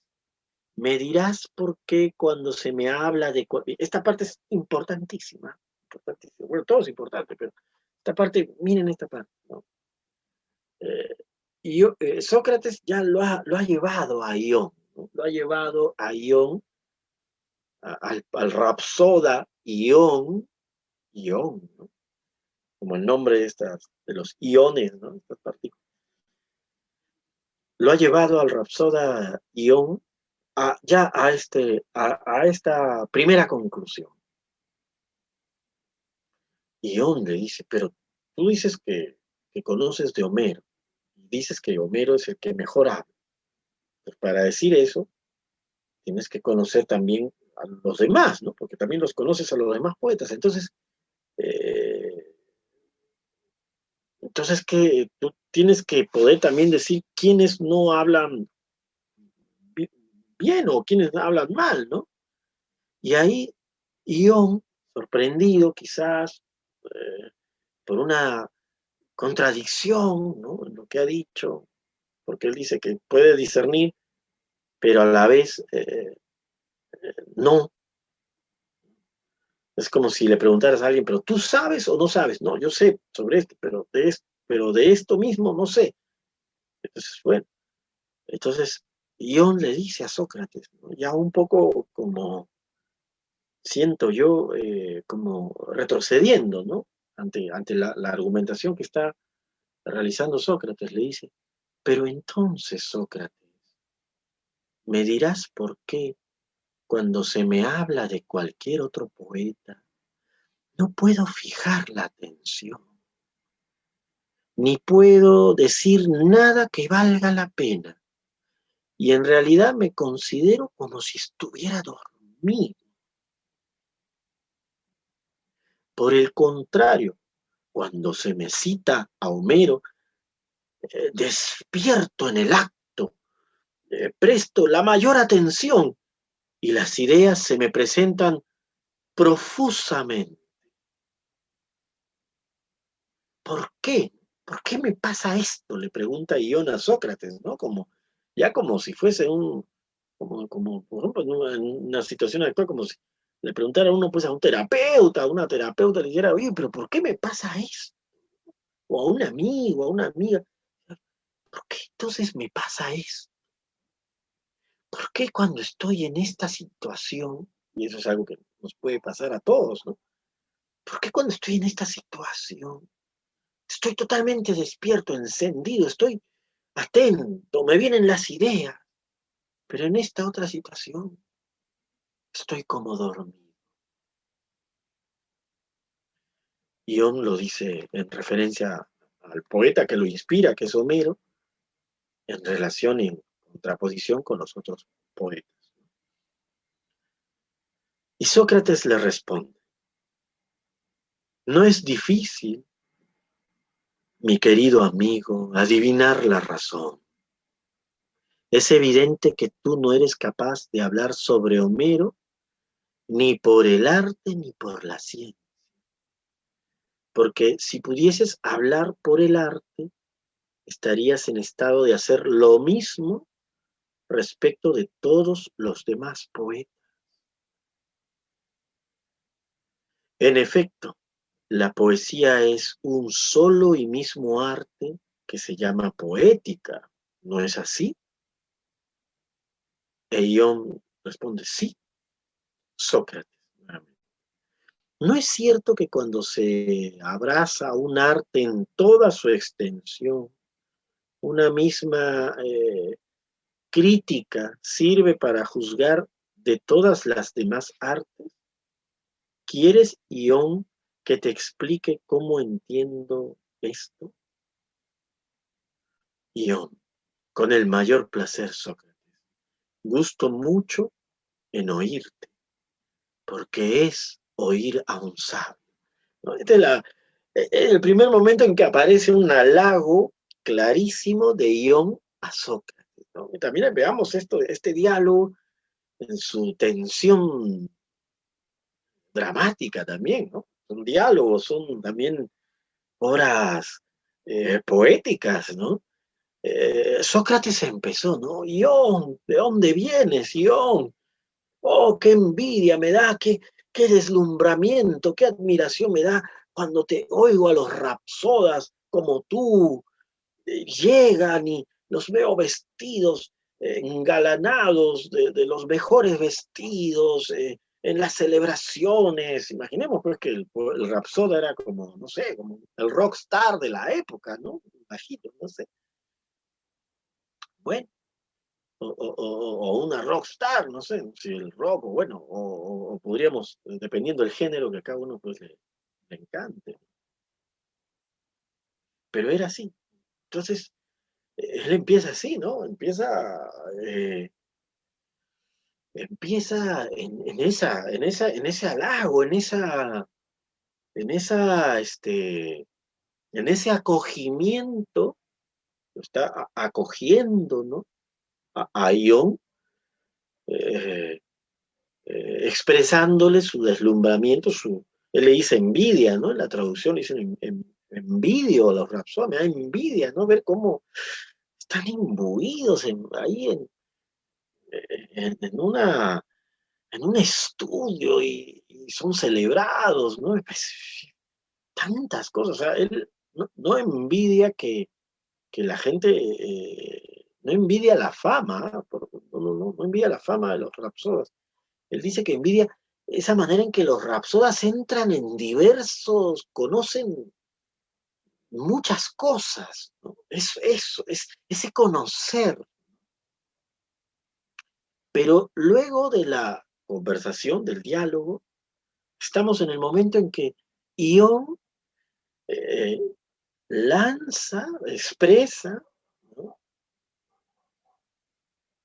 me dirás por qué cuando se me habla de... Esta parte es importantísima, importantísima. Bueno, todo es importante, pero esta parte, miren esta parte, ¿no? Eh, y eh, Sócrates ya lo ha, lo ha llevado a Ión, lo ha llevado a Ión, al, al, rapsoda Ión, Ión, ¿no? como el nombre de, estas, de los iones, ¿no? estas partículas. Lo ha llevado al rapsoda Ión ya a, este, a, esta primera conclusión. Y le dice, pero tú dices que, conoces de Homero, dices que Homero es el que mejor habla. Pues para decir eso, tienes que conocer también a los demás, ¿no? Porque también los conoces a los demás poetas. Entonces, eh, entonces que tú tienes que poder también decir quiénes no hablan bien o quiénes hablan mal, ¿no? Y ahí Ión, sorprendido quizás, eh, por una contradicción ¿no? en lo que ha dicho, porque él dice que puede discernir, pero a la vez eh, eh, no. Es como si le preguntaras a alguien, pero tú sabes o no sabes. No, yo sé sobre esto, pero de esto, pero de esto mismo no sé. Entonces, bueno, entonces Ión le dice a Sócrates, ya un poco como siento yo eh, como retrocediendo, ¿no? Ante, ante la, la, argumentación que está realizando Sócrates, le dice, pero entonces, Sócrates, me dirás por qué cuando se me habla de cualquier otro poeta, no puedo fijar la atención, ni puedo decir nada que valga la pena, y en realidad me considero como si estuviera dormido. Por el contrario, cuando se me cita a Homero, eh, despierto en el acto, eh, presto la mayor atención y las ideas se me presentan profusamente. ¿Por qué? ¿Por qué me pasa esto? Le pregunta Iona a Sócrates, ¿no? Como, ya como si fuese un, como, como por ejemplo, en una situación actual, como si le preguntara a uno, pues a un terapeuta, a una terapeuta, le dijera, oye, pero ¿por qué me pasa esto? O a un amigo, a una amiga, ¿por qué entonces me pasa esto? ¿Por qué cuando estoy en esta situación, y eso es algo que nos puede pasar a todos, ¿no? ¿Por qué cuando estoy en esta situación, estoy totalmente despierto, encendido, estoy atento, me vienen las ideas, pero en esta otra situación estoy como dormido. Ión lo dice en referencia al poeta que lo inspira, que es Homero, en relación, en contraposición con los otros poetas. Y Sócrates le responde, no es difícil, mi querido amigo, adivinar la razón. Es evidente que tú no eres capaz de hablar sobre Homero ni por el arte ni por la ciencia. Porque si pudieses hablar por el arte, estarías en estado de hacer lo mismo respecto de todos los demás poetas. En efecto, la poesía es un solo y mismo arte que se llama poética, ¿no es así? Eion responde, sí, Sócrates. ¿No es cierto que cuando se abraza un arte en toda su extensión, una misma eh, crítica sirve para juzgar de todas las demás artes? ¿Quieres, Ión, que te explique cómo entiendo esto? Ión, con el mayor placer, Sócrates. Gusto mucho en oírte, porque es oír a un sabio. Este es, la, el primer momento en que aparece un halago clarísimo de Ión a Sócrates. También veamos esto, este diálogo en su tensión dramática también, ¿no? Son diálogos, son también obras eh, poéticas, ¿no? Eh, Sócrates empezó, ¿no? Ión, ¿de dónde vienes, Ión? Oh, qué envidia me da, qué, qué deslumbramiento, qué admiración me da cuando te oigo a los rapsodas como tú, eh, llegan y los veo vestidos, engalanados de, los mejores vestidos, en las celebraciones. Imaginemos pues que el, el rapsoda era como, no sé, como el rockstar de la época, ¿no? Imagino, no sé. Bueno, o, una rockstar, no sé, si el rock, o bueno, o, podríamos, dependiendo del género que a cada uno pues le, encante. Pero era así. Entonces, él empieza así, ¿no? Empieza, eh, empieza en, esa, en esa, en ese halago, en esa, en esa, este, en ese acogimiento, está acogiendo, ¿no? a, Ión, eh, eh, expresándole su deslumbramiento, su, él le dice envidia, ¿no? En la traducción le dicen envidio a los rapsones, da envidia, ¿no? Ver cómo están imbuidos ahí en, en, una, en un estudio y, son celebrados, ¿no? Pues, tantas cosas, o sea, él no, envidia que, que la gente eh, no envidia la fama, no, no, no, envidia la fama de los rapsodas. Él dice que envidia esa manera en que los rapsodas entran en diversos, conocen muchas cosas. Es eso, es ese conocer. Pero luego de la conversación, del diálogo, estamos en el momento en que Ión eh, lanza, expresa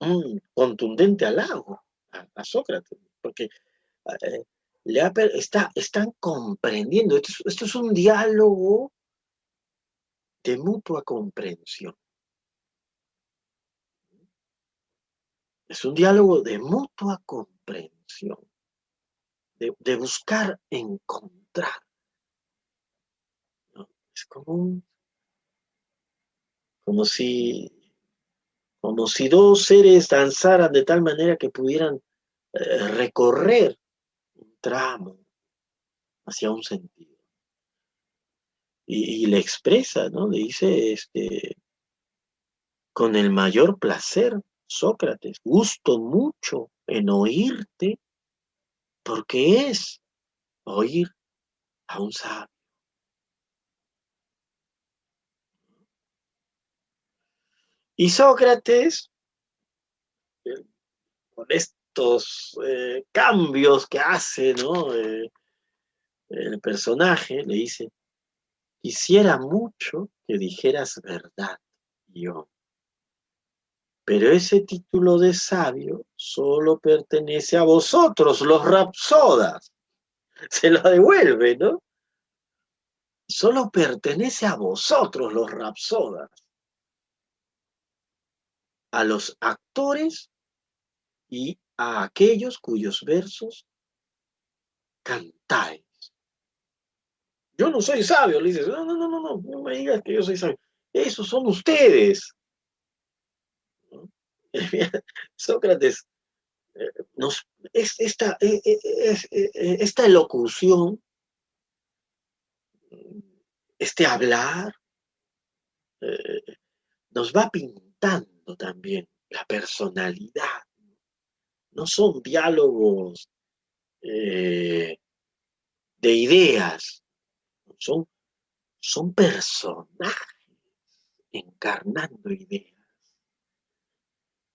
un contundente halago a, Sócrates, porque eh, le está, están comprendiendo, esto es, un diálogo de mutua comprensión. Es un diálogo de mutua comprensión, de, buscar encontrar. Es como, como si como si dos seres danzaran de tal manera que pudieran eh, recorrer un tramo hacia un sentido. Y, le expresa, ¿no? Le dice, este, con el mayor placer, Sócrates, gusto mucho en oírte, porque es oír a un sabio. Y Sócrates, eh, con estos eh, cambios que hace ¿no? Eh, el personaje, le dice, quisiera mucho que dijeras verdad, yo. Pero ese título de sabio solo pertenece a vosotros, los rapsodas. Se lo devuelve, ¿no? Solo pertenece a vosotros, los rapsodas a los actores y a aquellos cuyos versos cantáis. Yo no soy sabio, le dices, no, no, no, no, no, no me digas que yo soy sabio. Esos son ustedes. [laughs] Sócrates, eh, nos, es, esta, eh, eh, esta elocución, este hablar, nos va pintando también la personalidad. No son diálogos de ideas, son, son personajes encarnando ideas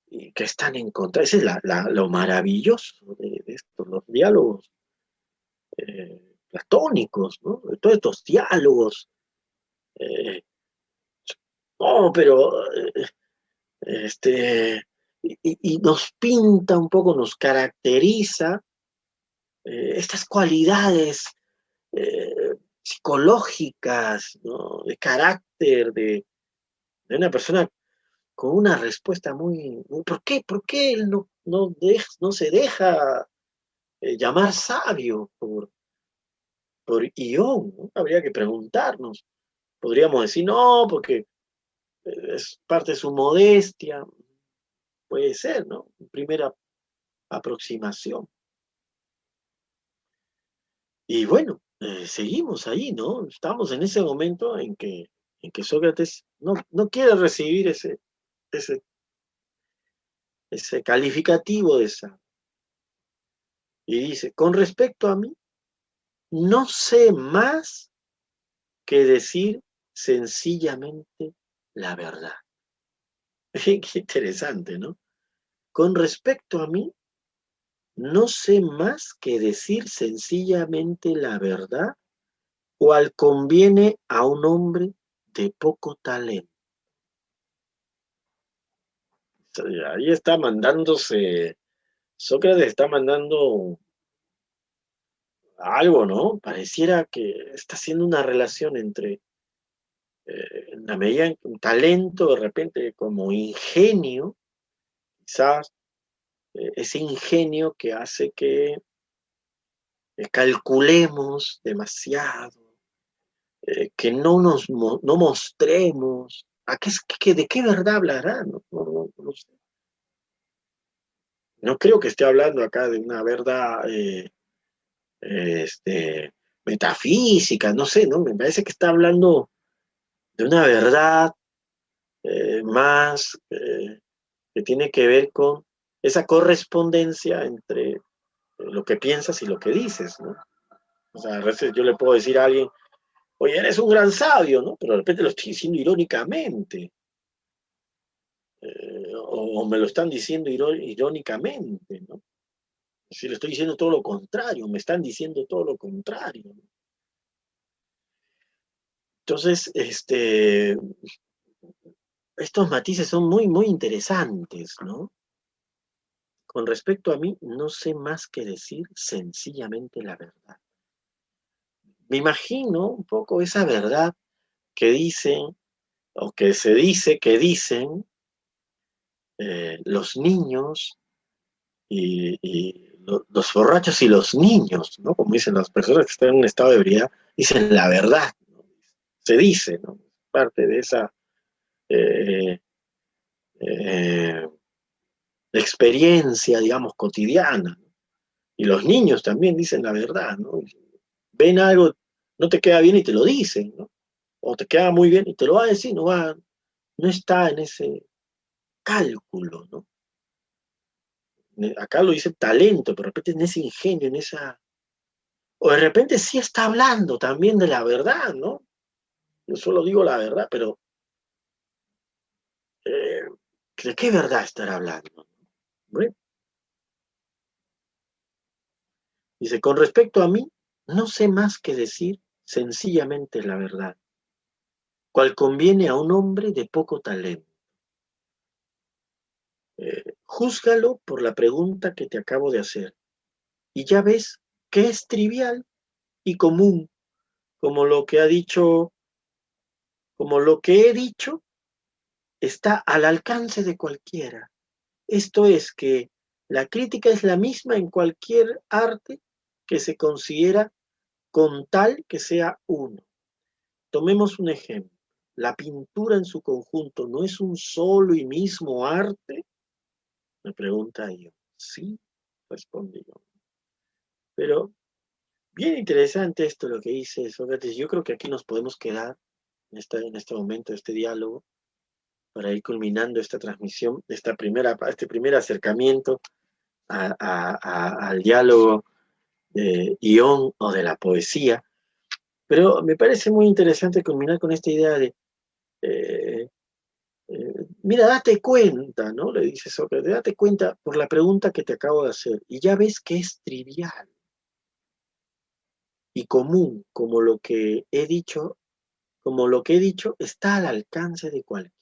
que están en contra. Ese es lo maravilloso de, esto, los diálogos eh, platónicos, ¿no? todos estos diálogos. Eh, no, pero este, y, nos pinta un poco, nos caracteriza eh, estas cualidades eh, psicológicas, de carácter, de, una persona con una respuesta muy, ¿por qué? ¿Por qué él no, no, no se deja eh, llamar sabio por, por Ión? Habría que preguntarnos. Podríamos decir, no, porque es parte de su modestia. Puede ser, ¿no? Primera aproximación. Y bueno, eh, seguimos ahí, ¿no? Estamos en ese momento en que, en que Sócrates no, no quiere recibir ese, ese, ese calificativo de esa. Y dice, con respecto a mí, no sé más que decir sencillamente la verdad. [laughs] Qué interesante, ¿no? Con respecto a mí, no sé más que decir sencillamente la verdad, cual conviene a un hombre de poco talento. Ahí está mandándose, Sócrates está mandando algo, ¿no? Pareciera que está haciendo una relación entre eh, la medida un talento, de repente como ingenio, quizás eh, ese ingenio que hace que eh, calculemos demasiado, que no nos no mostremos, ¿a qué, ¿de qué verdad hablará? No, creo que esté hablando acá de una verdad este, metafísica, no sé, ¿no? Me parece que está hablando de una verdad eh, más eh, que tiene que ver con esa correspondencia entre eh, lo que piensas y lo que dices. O sea, a veces yo le puedo decir a alguien, oye, eres un gran sabio, ¿no? Pero de repente lo estoy diciendo irónicamente. o, me lo están diciendo irónicamente, ¿no? Si le estoy diciendo todo lo contrario, me están diciendo todo lo contrario. ¿no? Entonces, este, estos matices son muy, muy interesantes, ¿no? Con respecto a mí, no sé más que decir sencillamente la verdad. Me imagino un poco esa verdad que dicen, o que se dice que dicen eh, los niños y, los borrachos y los niños, ¿no? Como dicen las personas que están en un estado de ebriedad, dicen la verdad se dice, ¿no? Parte de esa eh, eh, experiencia, digamos, cotidiana. Y los niños también dicen la verdad, ¿no? Ven algo, no te queda bien y te lo dicen, ¿no? O te queda muy bien y te lo va a decir, no va, no está en ese cálculo, ¿no? Acá lo dice talento, pero de repente en ese ingenio, en esa... O de repente sí está hablando también de la verdad, ¿no? Yo solo digo la verdad, pero eh, ¿de qué verdad estar hablando? Dice, con respecto a mí, no sé más que decir sencillamente la verdad, cual conviene a un hombre de poco talento. Eh, júzgalo por la pregunta que te acabo de hacer, y ya ves que es trivial y común, como lo que ha dicho como lo que he dicho está al alcance de cualquiera. Esto es que la crítica es la misma en cualquier arte que se considera con tal que sea uno. Tomemos un ejemplo. ¿La pintura en su conjunto no es un solo y mismo arte? Me pregunta yo. Sí, respondí yo. Pero bien interesante esto lo que dice Sócrates. Yo creo que aquí nos podemos quedar en este, en este momento, este diálogo, para ir culminando esta transmisión, esta primera, este primer acercamiento al diálogo de Ión o de la poesía. Pero me parece muy interesante culminar con esta idea de, eh, eh, mira, date cuenta, ¿no? Le dice Sócrates, date cuenta por la pregunta que te acabo de hacer, y ya ves que es trivial y común, como lo que he dicho como lo que he dicho, está al alcance de cualquiera.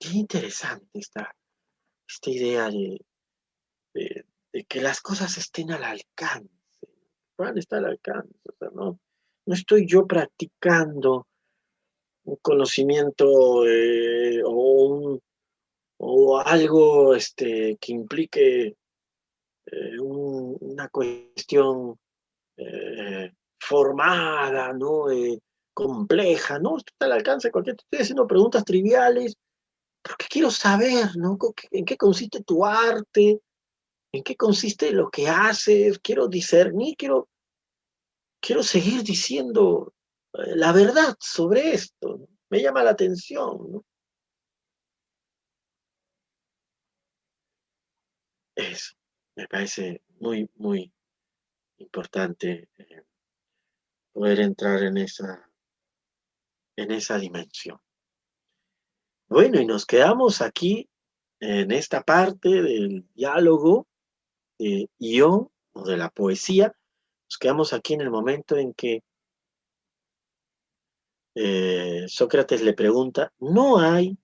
qué interesante esta, esta idea de, de, que las cosas estén al alcance, van estar al alcance, no, no estoy yo practicando un conocimiento eh, o, o, algo este, que implique eh, una cuestión eh, formada, ¿no? compleja, ¿no? Está al alcance de cualquier... Estoy haciendo preguntas triviales porque quiero saber, ¿no? ¿En qué consiste tu arte? ¿En qué consiste lo que haces? Quiero discernir, quiero, quiero seguir diciendo eh, la verdad sobre esto. Me llama la atención. Eso, me parece muy, muy importante eh, poder entrar en esa, en esa dimensión. Bueno, y nos quedamos aquí en esta parte del diálogo de Ión o de la poesía. Nos quedamos aquí en el momento en que eh, Sócrates le pregunta, ¿no hay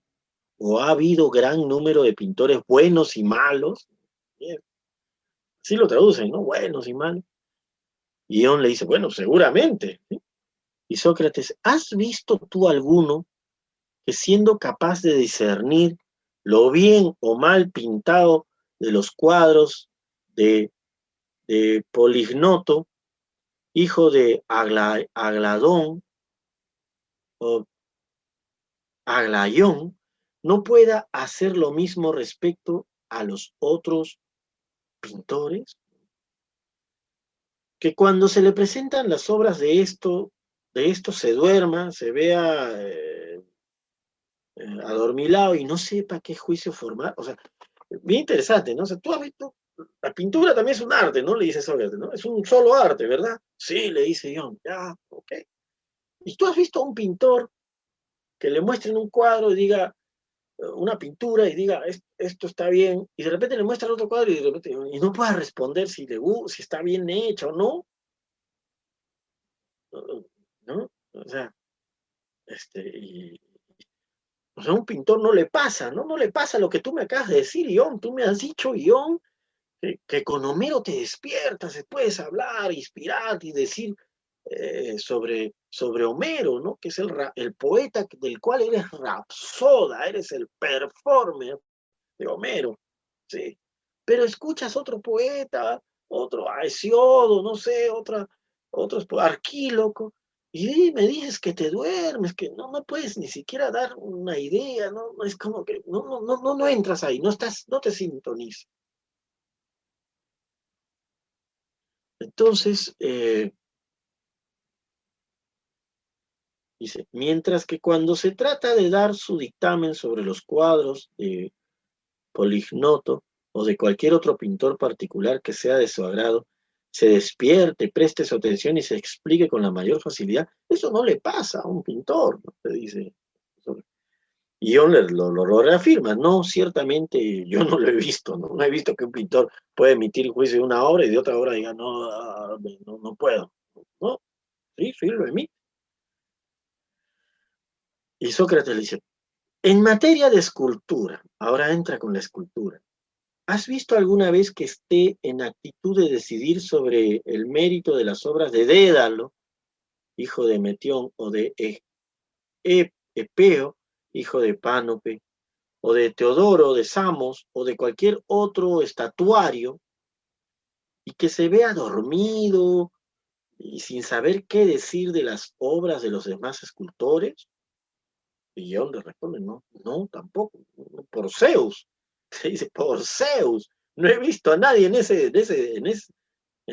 o ha habido gran número de pintores buenos y malos? Así lo traducen, ¿no? Buenos y malos. Y Ión le dice, bueno, seguramente. Y Sócrates, ¿has visto tú alguno que siendo capaz de discernir lo bien o mal pintado de los cuadros de, Polignoto, hijo de Agladón o Aglayón, no pueda hacer lo mismo respecto a los otros pintores? Que cuando se le presentan las obras de esto, de esto se duerma, se vea eh, eh, adormilado y no sepa qué juicio formar. O sea, bien interesante, ¿no? O sea, tú has visto, la pintura también es un arte, ¿no? Le dice Sócrates, ¿no? Es un solo arte, ¿verdad? Sí, le dice John, ya, ok. Y tú has visto a un pintor que le muestren un cuadro y diga, eh, una pintura y diga, esto está bien, y de repente le muestra otro cuadro y, de repente, y no pueda responder si, le, si está bien hecho o no. ¿No? O sea, este, y, o sea, a un pintor no le pasa, ¿no? No le pasa lo que tú me acabas de decir, Ión. Tú me has dicho, Ión, que, con Homero te despiertas, puedes hablar, inspirar y decir eh, sobre, sobre Homero, ¿no? Que es el, el poeta del cual eres rapsoda, eres el performer de Homero, ¿sí? Pero escuchas otro poeta, otro Aesiodo, no sé, otra, otros, Arquíloco, y me dices que te duermes, que no, no puedes ni siquiera dar una idea, no, es como que no, no, no, no entras ahí, no estás, no te sintonizas. Entonces, eh, dice, mientras que cuando se trata de dar su dictamen sobre los cuadros de Polignoto o de cualquier otro pintor particular que sea de su agrado, se despierte, preste su atención y se explique con la mayor facilidad. Eso no le pasa a un pintor, dice. Y yo lo, lo, reafirma, no, ciertamente yo no lo he visto, ¿no? he visto que un pintor pueda emitir juicio de una obra y de otra obra diga, no, ah, no, no puedo. No, sí, sí, lo emite. Y Sócrates dice, en materia de escultura, ahora entra con la escultura, ¿Has visto alguna vez que esté en actitud de decidir sobre el mérito de las obras de Dédalo, hijo de Metión, o de e-, e-, Epeo, hijo de Pánope, o de Teodoro, de Samos, o de cualquier otro estatuario, y que se vea dormido y sin saber qué decir de las obras de los demás escultores? Y John le responde, no, no, tampoco, por Zeus, [laughs] se dice, por Zeus, no he visto a nadie en ese, en ese, en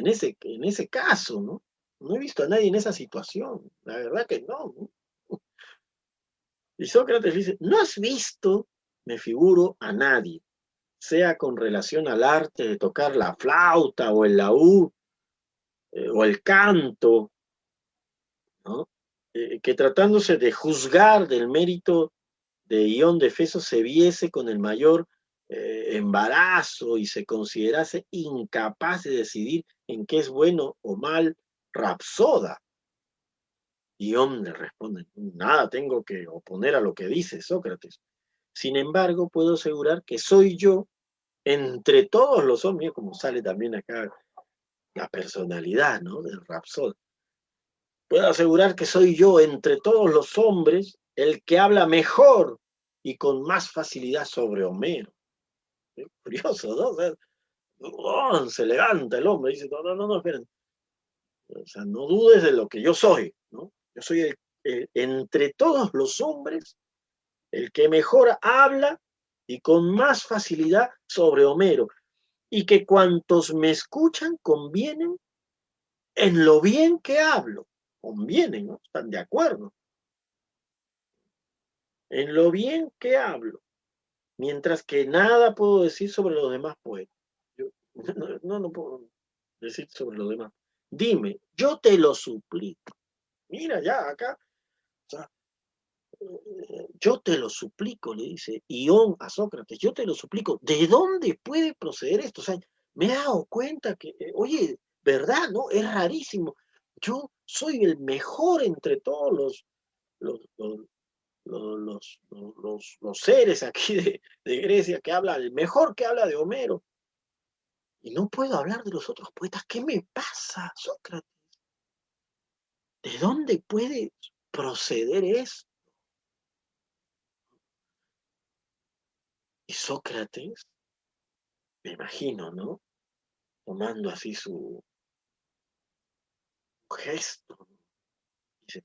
ese, en ese, caso, ¿no? No he visto a nadie en esa situación, la verdad que no. Y Sócrates dice, no has visto, me figuro, a nadie, sea con relación al arte de tocar la flauta o el laúd eh, o el canto. Eh, que tratándose de juzgar del mérito de Ión de Feso se viese con el mayor eh, embarazo y se considerase incapaz de decidir en qué es bueno o mal Rapsoda. Y le responde, nada tengo que oponer a lo que dice Sócrates. Sin embargo, puedo asegurar que soy yo entre todos los hombres, como sale también acá la personalidad, ¿no? Del Rapsod. Puedo asegurar que soy yo entre todos los hombres el que habla mejor y con más facilidad sobre Homero. curioso, ¿no? Oh, se levanta el hombre y dice, no, no, no, no, esperen. O sea, no dudes de lo que yo soy. Yo soy entre todos los hombres el que mejor habla y con más facilidad sobre Homero. Y que cuantos me escuchan convienen en lo bien que hablo. Convienen, ¿no? Están de acuerdo. En lo bien que hablo. Mientras que nada puedo decir sobre los demás poetas. [laughs] no, no, puedo decir sobre los demás. Dime, yo te lo suplico. Mira ya acá. yo te lo suplico, le dice Ión a Sócrates, yo te lo suplico. ¿De dónde puede proceder esto? O sea, me he dado cuenta que, eh, oye, ¿verdad? ¿No? Es rarísimo. Yo soy el mejor entre todos los, los, los, seres aquí de, de, Grecia que habla, el mejor que habla de Homero. Y no puedo hablar de los otros poetas. ¿Qué me pasa, Sócrates? ¿De dónde puede proceder esto? Y Sócrates, me imagino, ¿no? Tomando así su gesto, dice,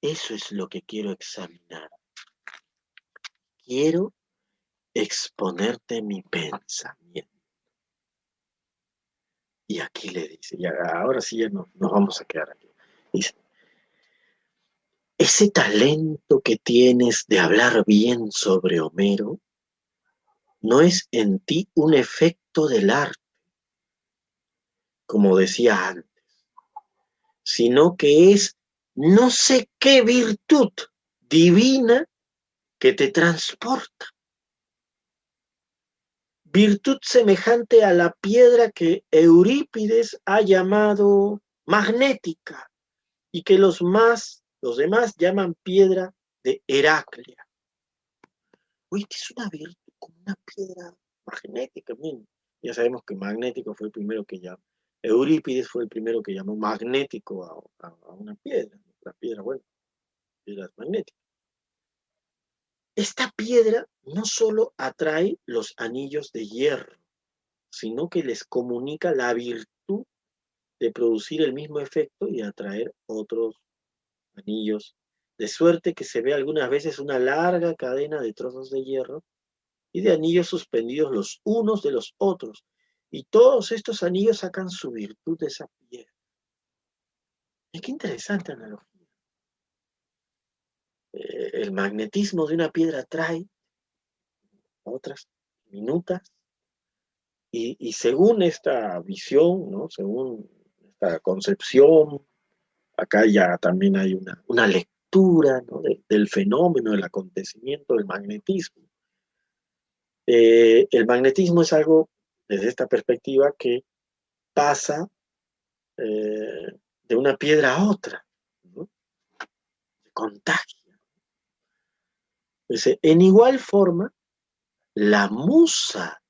eso es lo que quiero examinar. Quiero exponerte mi pensamiento. Y aquí le dice, y ahora sí ya no, nos vamos a quedar aquí. Dice, ese talento que tienes de hablar bien sobre Homero no es en ti un efecto del arte, como decía antes, sino que es no sé qué virtud divina que te transporta. Virtud semejante a la piedra que Eurípides ha llamado magnética y que los más, los demás llaman piedra de Heraclea. Uy, que es una virtud como una piedra magnética. ya sabemos que magnético fue el primero que llamó. Eurípides fue el primero que llamó magnético a, a una piedra. La piedra, bueno, piedras magnéticas. Esta piedra no solo atrae los anillos de hierro, sino que les comunica la virtud de producir el mismo efecto y atraer otros anillos, de suerte que se ve algunas veces una larga cadena de trozos de hierro y de anillos suspendidos los unos de los otros, y todos estos anillos sacan su virtud de esa piedra. Es qué interesante analogía. Eh, el magnetismo de una piedra atrae otras minutas y, según esta visión, ¿no? según esta concepción, acá ya también hay una, una lectura del fenómeno, del acontecimiento del magnetismo. Eh, el magnetismo es algo, desde esta perspectiva, que pasa eh, de una piedra a otra, ¿no? contagia en igual forma, la musa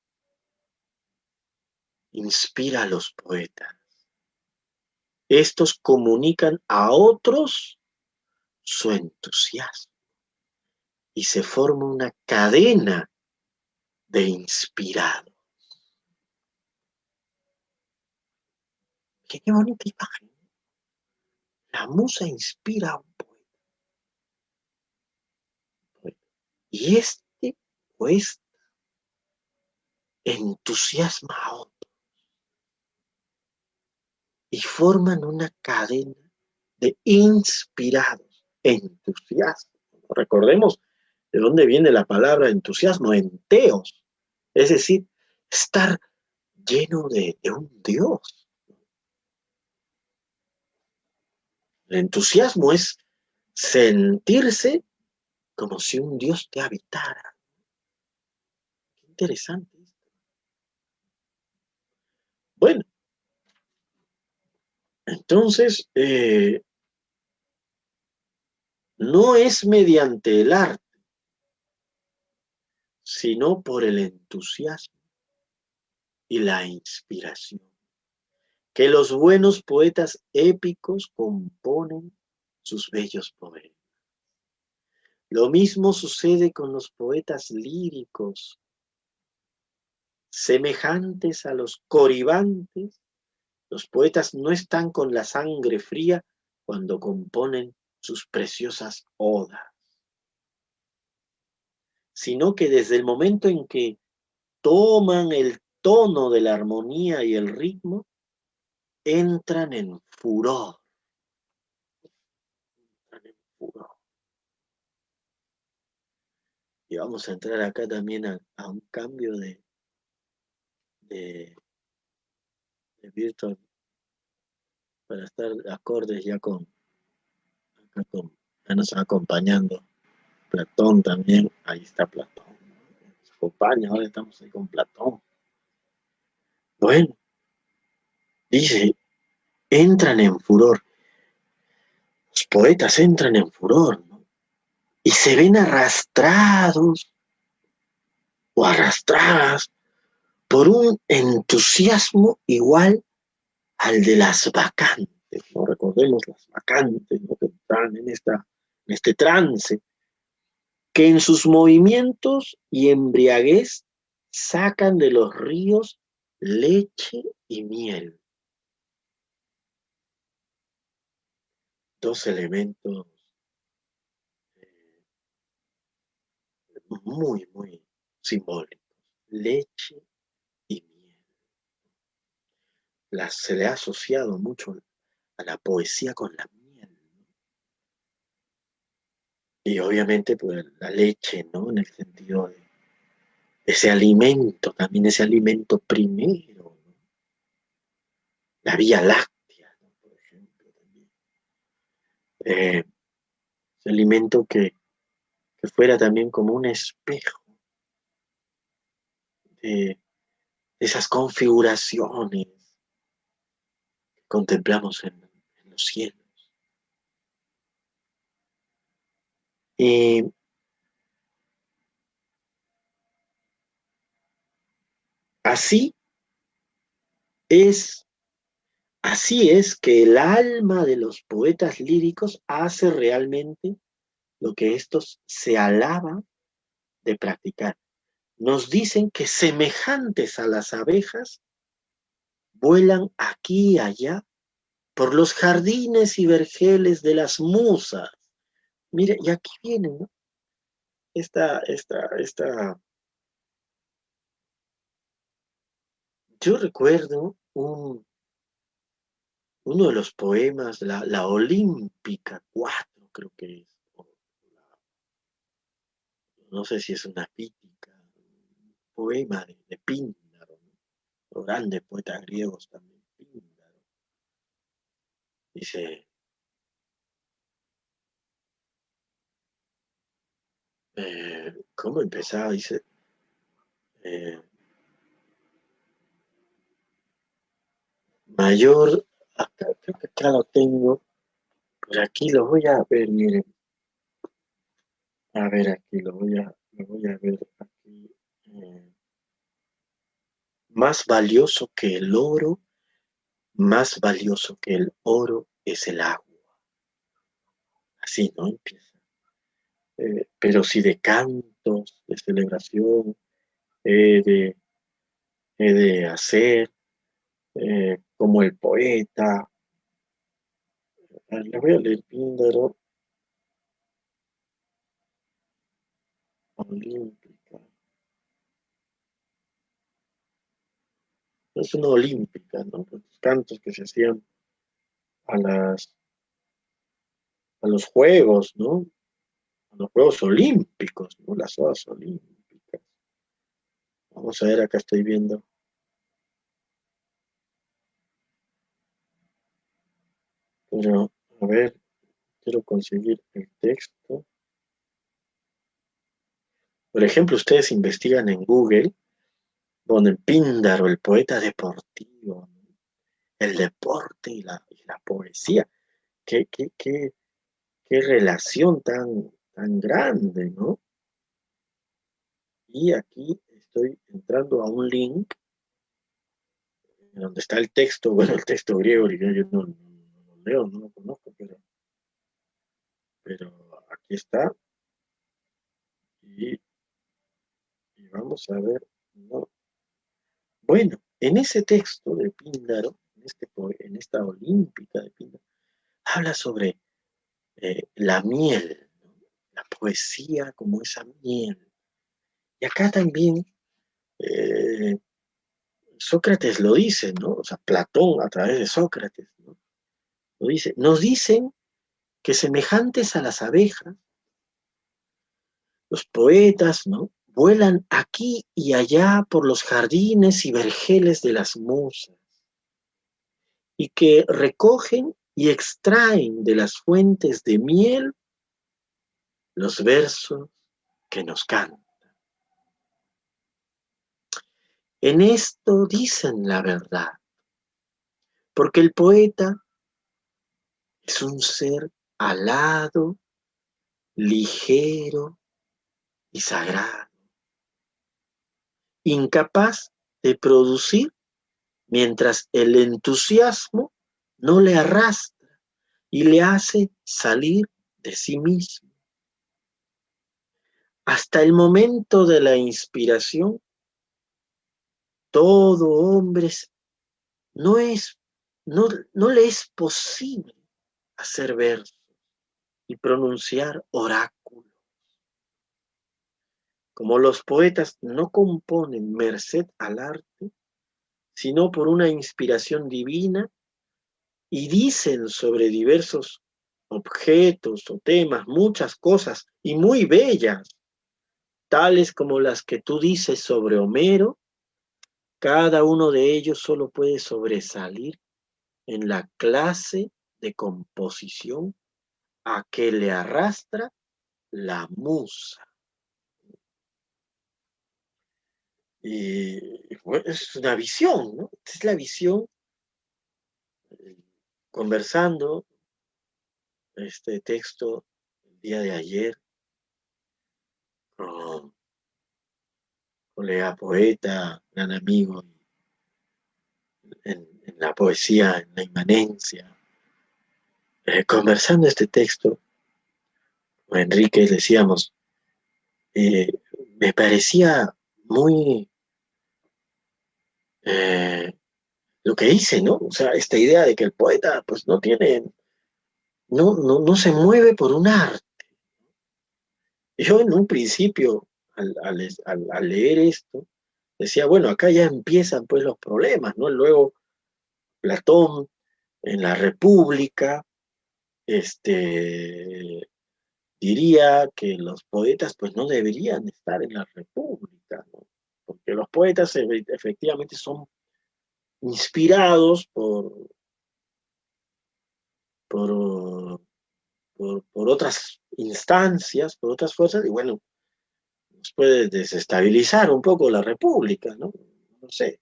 inspira a los poetas. Estos comunican a otros su entusiasmo y se forma una cadena de inspirados. Qué, bonita imagen. La musa inspira a un poeta. Y este pues entusiasma a otros y forman una cadena de inspirados, entusiasmo. Recordemos de dónde viene la palabra entusiasmo, enteos, es decir, estar lleno de, de un Dios. El entusiasmo es sentirse como si un Dios te habitara. Qué interesante esto. Bueno, entonces, eh, no es mediante el arte, sino por el entusiasmo y la inspiración que los buenos poetas épicos componen sus bellos poemas. Lo mismo sucede con los poetas líricos, semejantes a los coribantes. Los poetas no están con la sangre fría cuando componen sus preciosas odas, sino que desde el momento en que toman el tono de la armonía y el ritmo, entran en furor. Entran en furor. Y vamos a entrar acá también a, un cambio de virtual para estar acordes ya con, con, ya nos acompañando Platón también, ahí está Platón. España, ahora estamos ahí con Platón. Bueno, dice, entran en furor. Los poetas entran en furor, ¿no? Y se ven arrastrados o arrastradas por un entusiasmo igual al de las vacantes. ¿no? Recordemos las vacantes que están en, esta, en este trance, que en sus movimientos y embriaguez sacan de los ríos leche y miel. Dos elementos eh, muy, muy simbólicos. Leche y miel. Se le ha asociado mucho a la poesía con la miel. Y obviamente, pues la leche, ¿no? En el sentido de ese alimento, también ese alimento primero, la Vía Láctea, por ejemplo, también. Eh, ese alimento que, que, fuera también como un espejo de, esas configuraciones contemplamos en, los cielos. Y Así es, así es que el alma de los poetas líricos hace realmente lo que estos se alaban de practicar. Nos dicen que semejantes a las abejas, vuelan aquí y allá por los jardines y vergeles de las musas. Mire, y aquí viene, ¿no? Esta, esta, esta Yo recuerdo un, uno de los poemas, la, Olímpica 4, creo que es. no sé si es una pítica, un poema de, Píndaro, los grandes poetas griegos también. Dice, eh, ¿cómo empezaba? Dice, eh, mayor, acá, creo que acá lo tengo, por aquí lo voy a ver, miren. A ver, aquí lo voy a, lo voy a ver aquí. Eh, más valioso que el oro, más valioso que el oro es el agua. Así, ¿no? Empieza. Eh, pero si de cantos, de celebración, de, he de hacer, eh, como el poeta. Le voy a leer Píndaro. Olímpica. Es una olímpica, ¿no? Los cantos que se hacían a las a los juegos, ¿no? A los Juegos Olímpicos, ¿no? Las horas olímpicas. Vamos a ver, acá estoy viendo. Pero, a ver, quiero conseguir el texto. Por ejemplo, ustedes investigan en Google, ponen Píndaro, el poeta deportivo, el deporte y la, poesía. ¿Qué, qué, qué, qué relación tan, tan grande, ¿no? Y aquí estoy entrando a un link donde está el texto, [laughs] bueno, el texto griego, yo no, lo leo, no lo conozco, pero, pero aquí está. Y, vamos a ver, Bueno, en ese texto de Píndaro, en, este, en esta olímpica de Píndaro, habla sobre eh, la miel, la poesía como esa miel. Y acá también eh, Sócrates lo dice, ¿no? O sea, Platón a través de Sócrates, ¿no? Lo dice. Nos dicen que semejantes a las abejas, los poetas, ¿no? Vuelan aquí y allá por los jardines y vergeles de las musas y que recogen y extraen de las fuentes de miel los versos que nos cantan. En esto dicen la verdad, porque el poeta es un ser alado, ligero y sagrado, incapaz de producir mientras el entusiasmo no le arrastra y le hace salir de sí mismo. Hasta el momento de la inspiración, todo hombre no, es, no, no le es posible hacer versos y pronunciar oráculos. Como los poetas no componen merced al arte, sino por una inspiración divina, y dicen sobre diversos objetos o temas muchas cosas y muy bellas, tales como las que tú dices sobre Homero cada uno de ellos solo puede sobresalir en la clase de composición a que le arrastra la musa. Y es una visión, ¿no? Es la visión, conversando este texto el día de ayer con colega poeta, gran amigo en, la poesía, en la inmanencia. Eh, conversando este texto, Enrique decíamos, eh, me parecía muy eh, lo que dice, ¿no? O sea, esta idea de que el poeta pues no tiene, no, no, no se mueve por un arte. Yo en un principio al, leer esto, decía, bueno, acá ya empiezan pues los problemas, ¿no? Luego Platón en la República, este, diría que los poetas pues no deberían estar en la República, ¿no? Porque los poetas efectivamente son inspirados por, por, por, otras instancias, por otras fuerzas, y bueno, puede desestabilizar un poco la República, ¿no? No sé.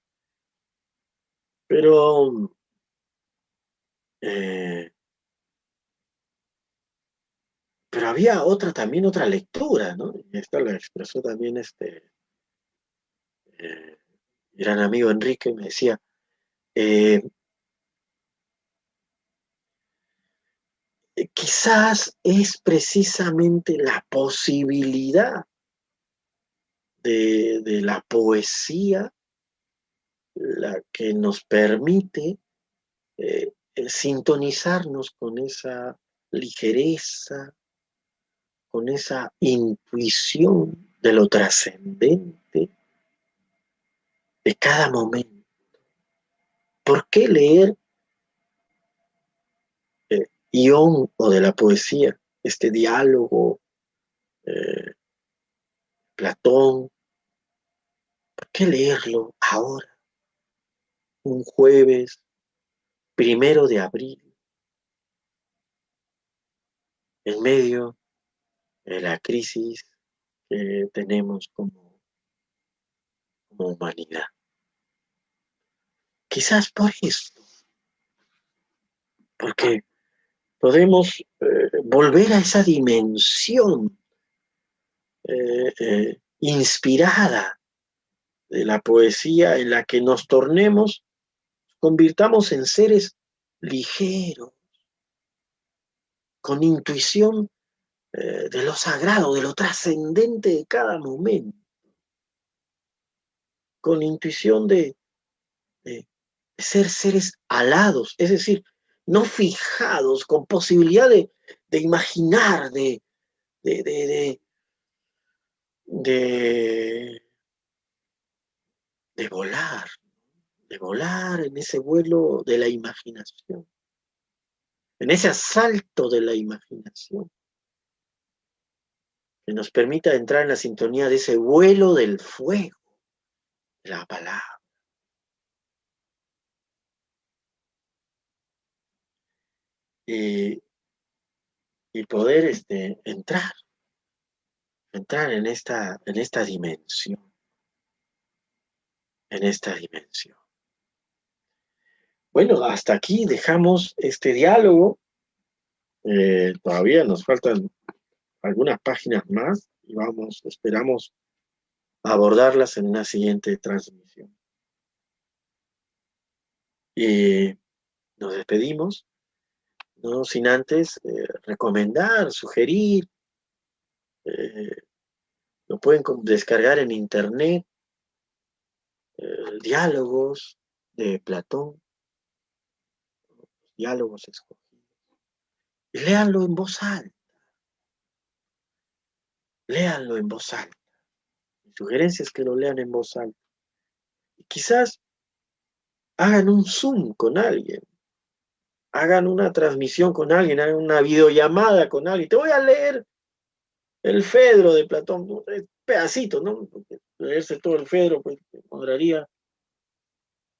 Pero eh, pero había otra también otra lectura, ¿no? Esta la expresó también este eh, gran amigo Enrique, me decía, eh, quizás es precisamente la posibilidad de, la poesía la que nos permite eh, eh, sintonizarnos con esa ligereza, con esa intuición de lo trascendente de cada momento. ¿Por qué leer eh, Ión o de la poesía, este diálogo Platón. ¿Por qué leerlo ahora? Un jueves primero de abril, en medio de la crisis que tenemos como, humanidad. Quizás por esto, porque podemos eh, volver a esa dimensión eh, eh, inspirada de la poesía en la que nos tornemos, convirtamos en seres ligeros, con intuición de lo sagrado, de lo trascendente de cada momento, con intuición de, ser seres alados, es decir, no fijados, con posibilidad de, imaginar, de, de, de, de, volar, de volar en ese vuelo de la imaginación, en ese asalto de la imaginación, que nos permita entrar en la sintonía de ese vuelo del fuego, la palabra. Y, y poder este, entrar, entrar en esta, en esta dimensión en esta dimensión. Bueno, hasta aquí dejamos este diálogo. Eh, todavía nos faltan algunas páginas más y vamos, esperamos abordarlas en una siguiente transmisión. Y nos despedimos, no sin antes eh, recomendar, sugerir, eh, lo pueden descargar en internet eh, diálogos de Platón, diálogos escogidos. Y léanlo en voz alta. Léanlo en voz alta. Sugerencia es que lo lean en voz alta. Quizás hagan un Zoom con alguien. Hagan una transmisión con alguien, hagan una videollamada con alguien. Te voy a leer el Fedro de Platón, pedacito, ¿no? leerse todo el Fedro, pues demoraría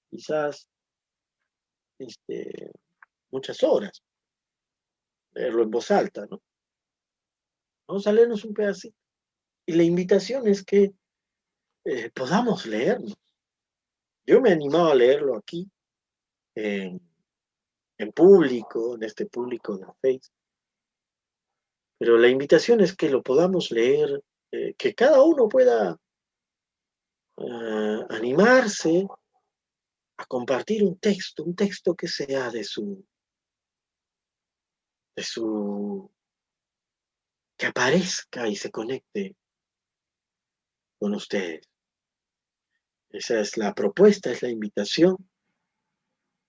quizás este, muchas horas. Leerlo en voz alta, ¿no? Vamos a leernos un pedacito. Y la invitación es que eh, podamos leernos. Yo me he animado a leerlo aquí, en, público, en este público de Facebook. Pero la invitación es que lo podamos leer, eh, que cada uno pueda animarse a compartir un texto, un texto que sea de su, de su, que aparezca y se conecte con ustedes. Esa es la propuesta, es la invitación.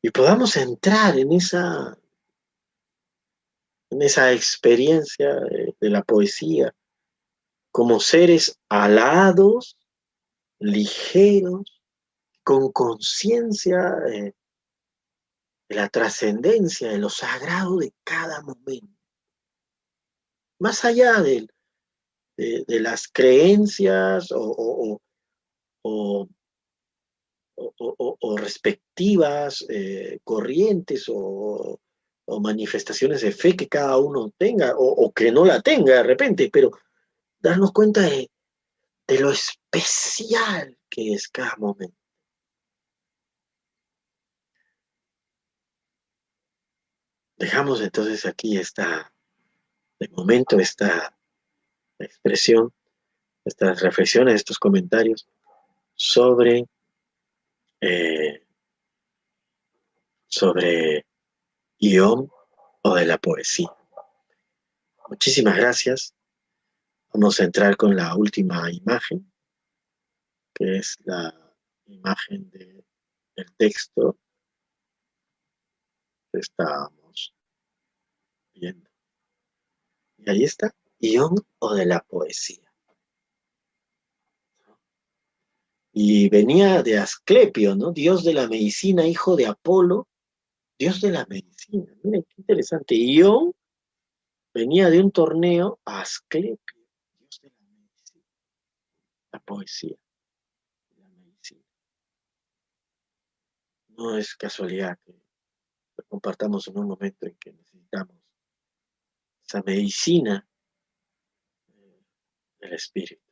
Y podamos entrar en esa, en esa experiencia de, la poesía como seres alados ligeros, con conciencia de, la trascendencia, de lo sagrado de cada momento. Más allá de, de, las creencias o respectivas eh, corrientes o, manifestaciones de fe que cada uno tenga o, que no la tenga de repente, pero darnos cuenta de, de lo especial que es cada momento. Dejamos entonces aquí esta, de momento, esta expresión, estas reflexiones, estos comentarios sobre, eh, sobre guion o de la poesía. Muchísimas gracias. Vamos a entrar con la última imagen, que es la imagen del texto que estábamos viendo. Y ahí está, Ión o de la poesía. Y venía de Asclepio, ¿no? Dios de la medicina, hijo de Apolo, Dios de la medicina. Miren qué interesante. Ión venía de un torneo a Asclepio la poesía, la medicina. No es casualidad que lo compartamos en un momento en que necesitamos esa medicina del espíritu.